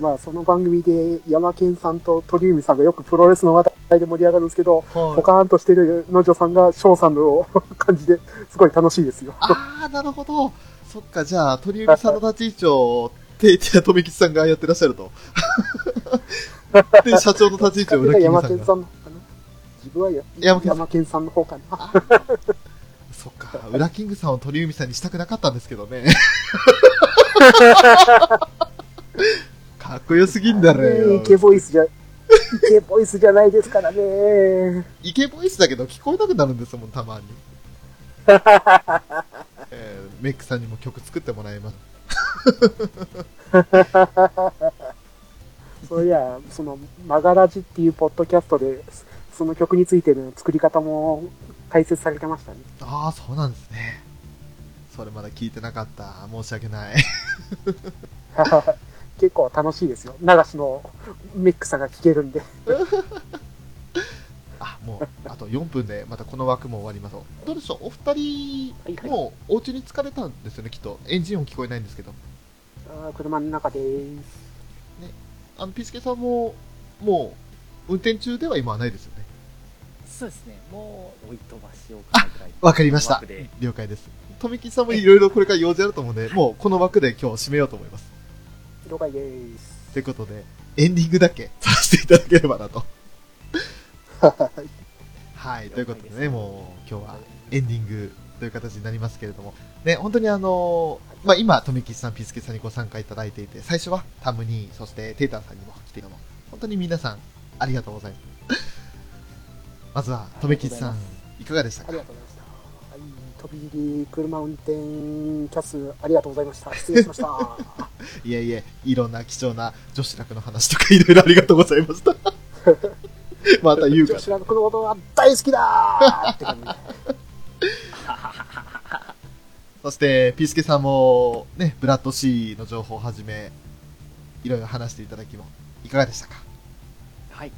まあ、その番組で山健さんと鳥海さんがよくプロレスの話題で盛り上がるんですけど、ポカーンとしてるの女さんが翔さんの感じですごい楽しいですよ。あー、なるほど。そっか、じゃあ、鳥海さんの立ち位置を、て、て、とめきちさんがやってらっしゃると。で、社長の立ち位置を裏キング山さんが。健さ自分はや山健さん山健さんの方かな。そっか、裏キングさんを鳥海さんにしたくなかったんですけどね。かっこよすぎんだろイ。ケボイスじゃ、イケボイスじゃないですからね。イケボイスだけど聞こえなくなるんですもん、たまに。えーメックさんにも曲作ってもらいます。そういや、その、マガラジっていうポッドキャストで、その曲についての作り方も解説されてましたね。ああ、そうなんですね。それまだ聞いてなかった。申し訳ない。結構楽しいですよ。流しのメックさんが聴けるんで。あ、もう、あと4分でまたこの枠も終わります。どうでしょう？お二人、もうお家に疲れたんですよね、きっと。エンジン音聞こえないんですけど。あー車の中です。あの、ピースケさんも、もう、運転中では今はないですよね。そうですねもう追い飛ばしようかなぐらいわかりました了解です。富木さんもいろいろこれから用事あると思うんで、もうこの枠で今日締めようと思います。了解です。ということで、エンディングだけ させていただければなと。はい、ということでね、もう今日はエンディングという形になりますけれども、ね、本当にあのーまあ、今、富吉さん、ピースケさんにご参加いただいていて、最初はタムに、そしてテータンさんにも来ていたの、本当に皆さん、ありがとうございます。まずは、富吉さん、いかがでしたか？ありがとうございました。はい、飛び入り車運転キャスありがとうございました。失礼しました。いえいえ、いろんな貴重な女子楽の話とかいろいろありがとうございました。また言うから女子。楽のことが大好きだーって感じで。そして、ピースケさんも、ね、ブラッドシーの情報をはじめ、いろいろ話していただきも、いかがでしたか？はい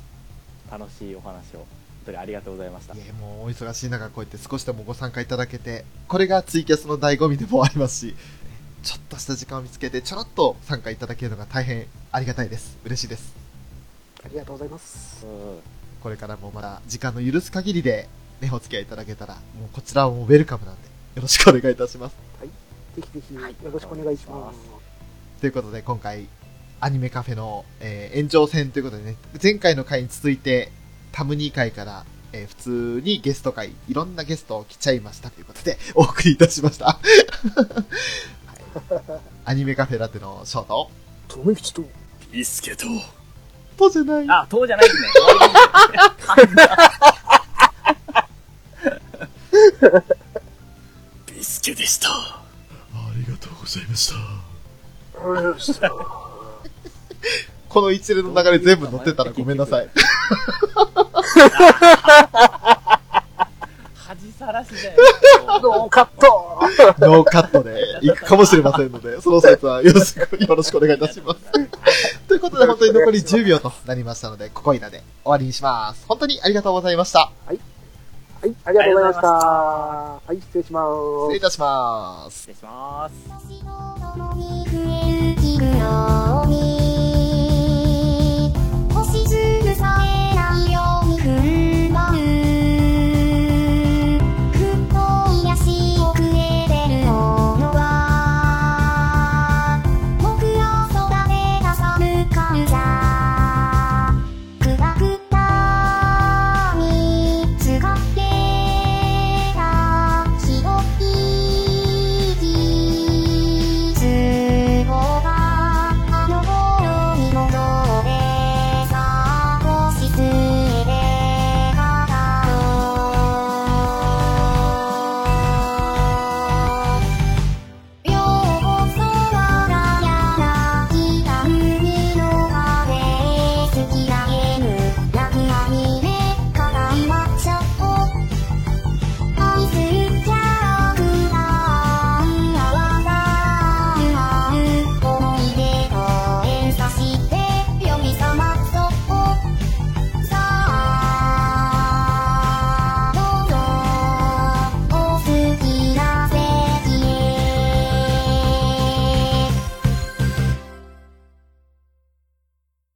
楽しいお話を本当にありがとうございましたいえ、もうお忙しい中、こうやって少しでもご参加いただけて、これがツイキャスの醍醐味でもありますし、ちょっとした時間を見つけて、ちょろっと参加いただけるのが大変ありがたいです。嬉しいです。ありがとうございます。うんこれからもまだ時間の許す限りで、ね、お付き合いいただけたら、もうこちらもウェルカムなんで、よろしくお願いいたします。ぜひぜひよろしくお願いします。ということで、今回、アニメカフェの、えー延長戦ということでね、前回の回に続いて、タムニー回から、えー普通にゲスト回、いろんなゲストを来ちゃいましたということで、お送りいたしました。はいアニメカフェラテのショート、富吉とビスケととじゃない。あ遠じゃないですねビスケでしたありがとうございました。よし この一連の流れ全部載ってたらごめんなさい。恥さらしで。ノーカットノーカットで行くかもしれませんので、その際はよろしく、よろしくお願いいたします。ということで、本当に残り10秒となりましたので、ここいらで終わりにします。本当にありがとうございました。はい。はい、ありがとうございました。はい、失礼します。失礼いたします。失礼します。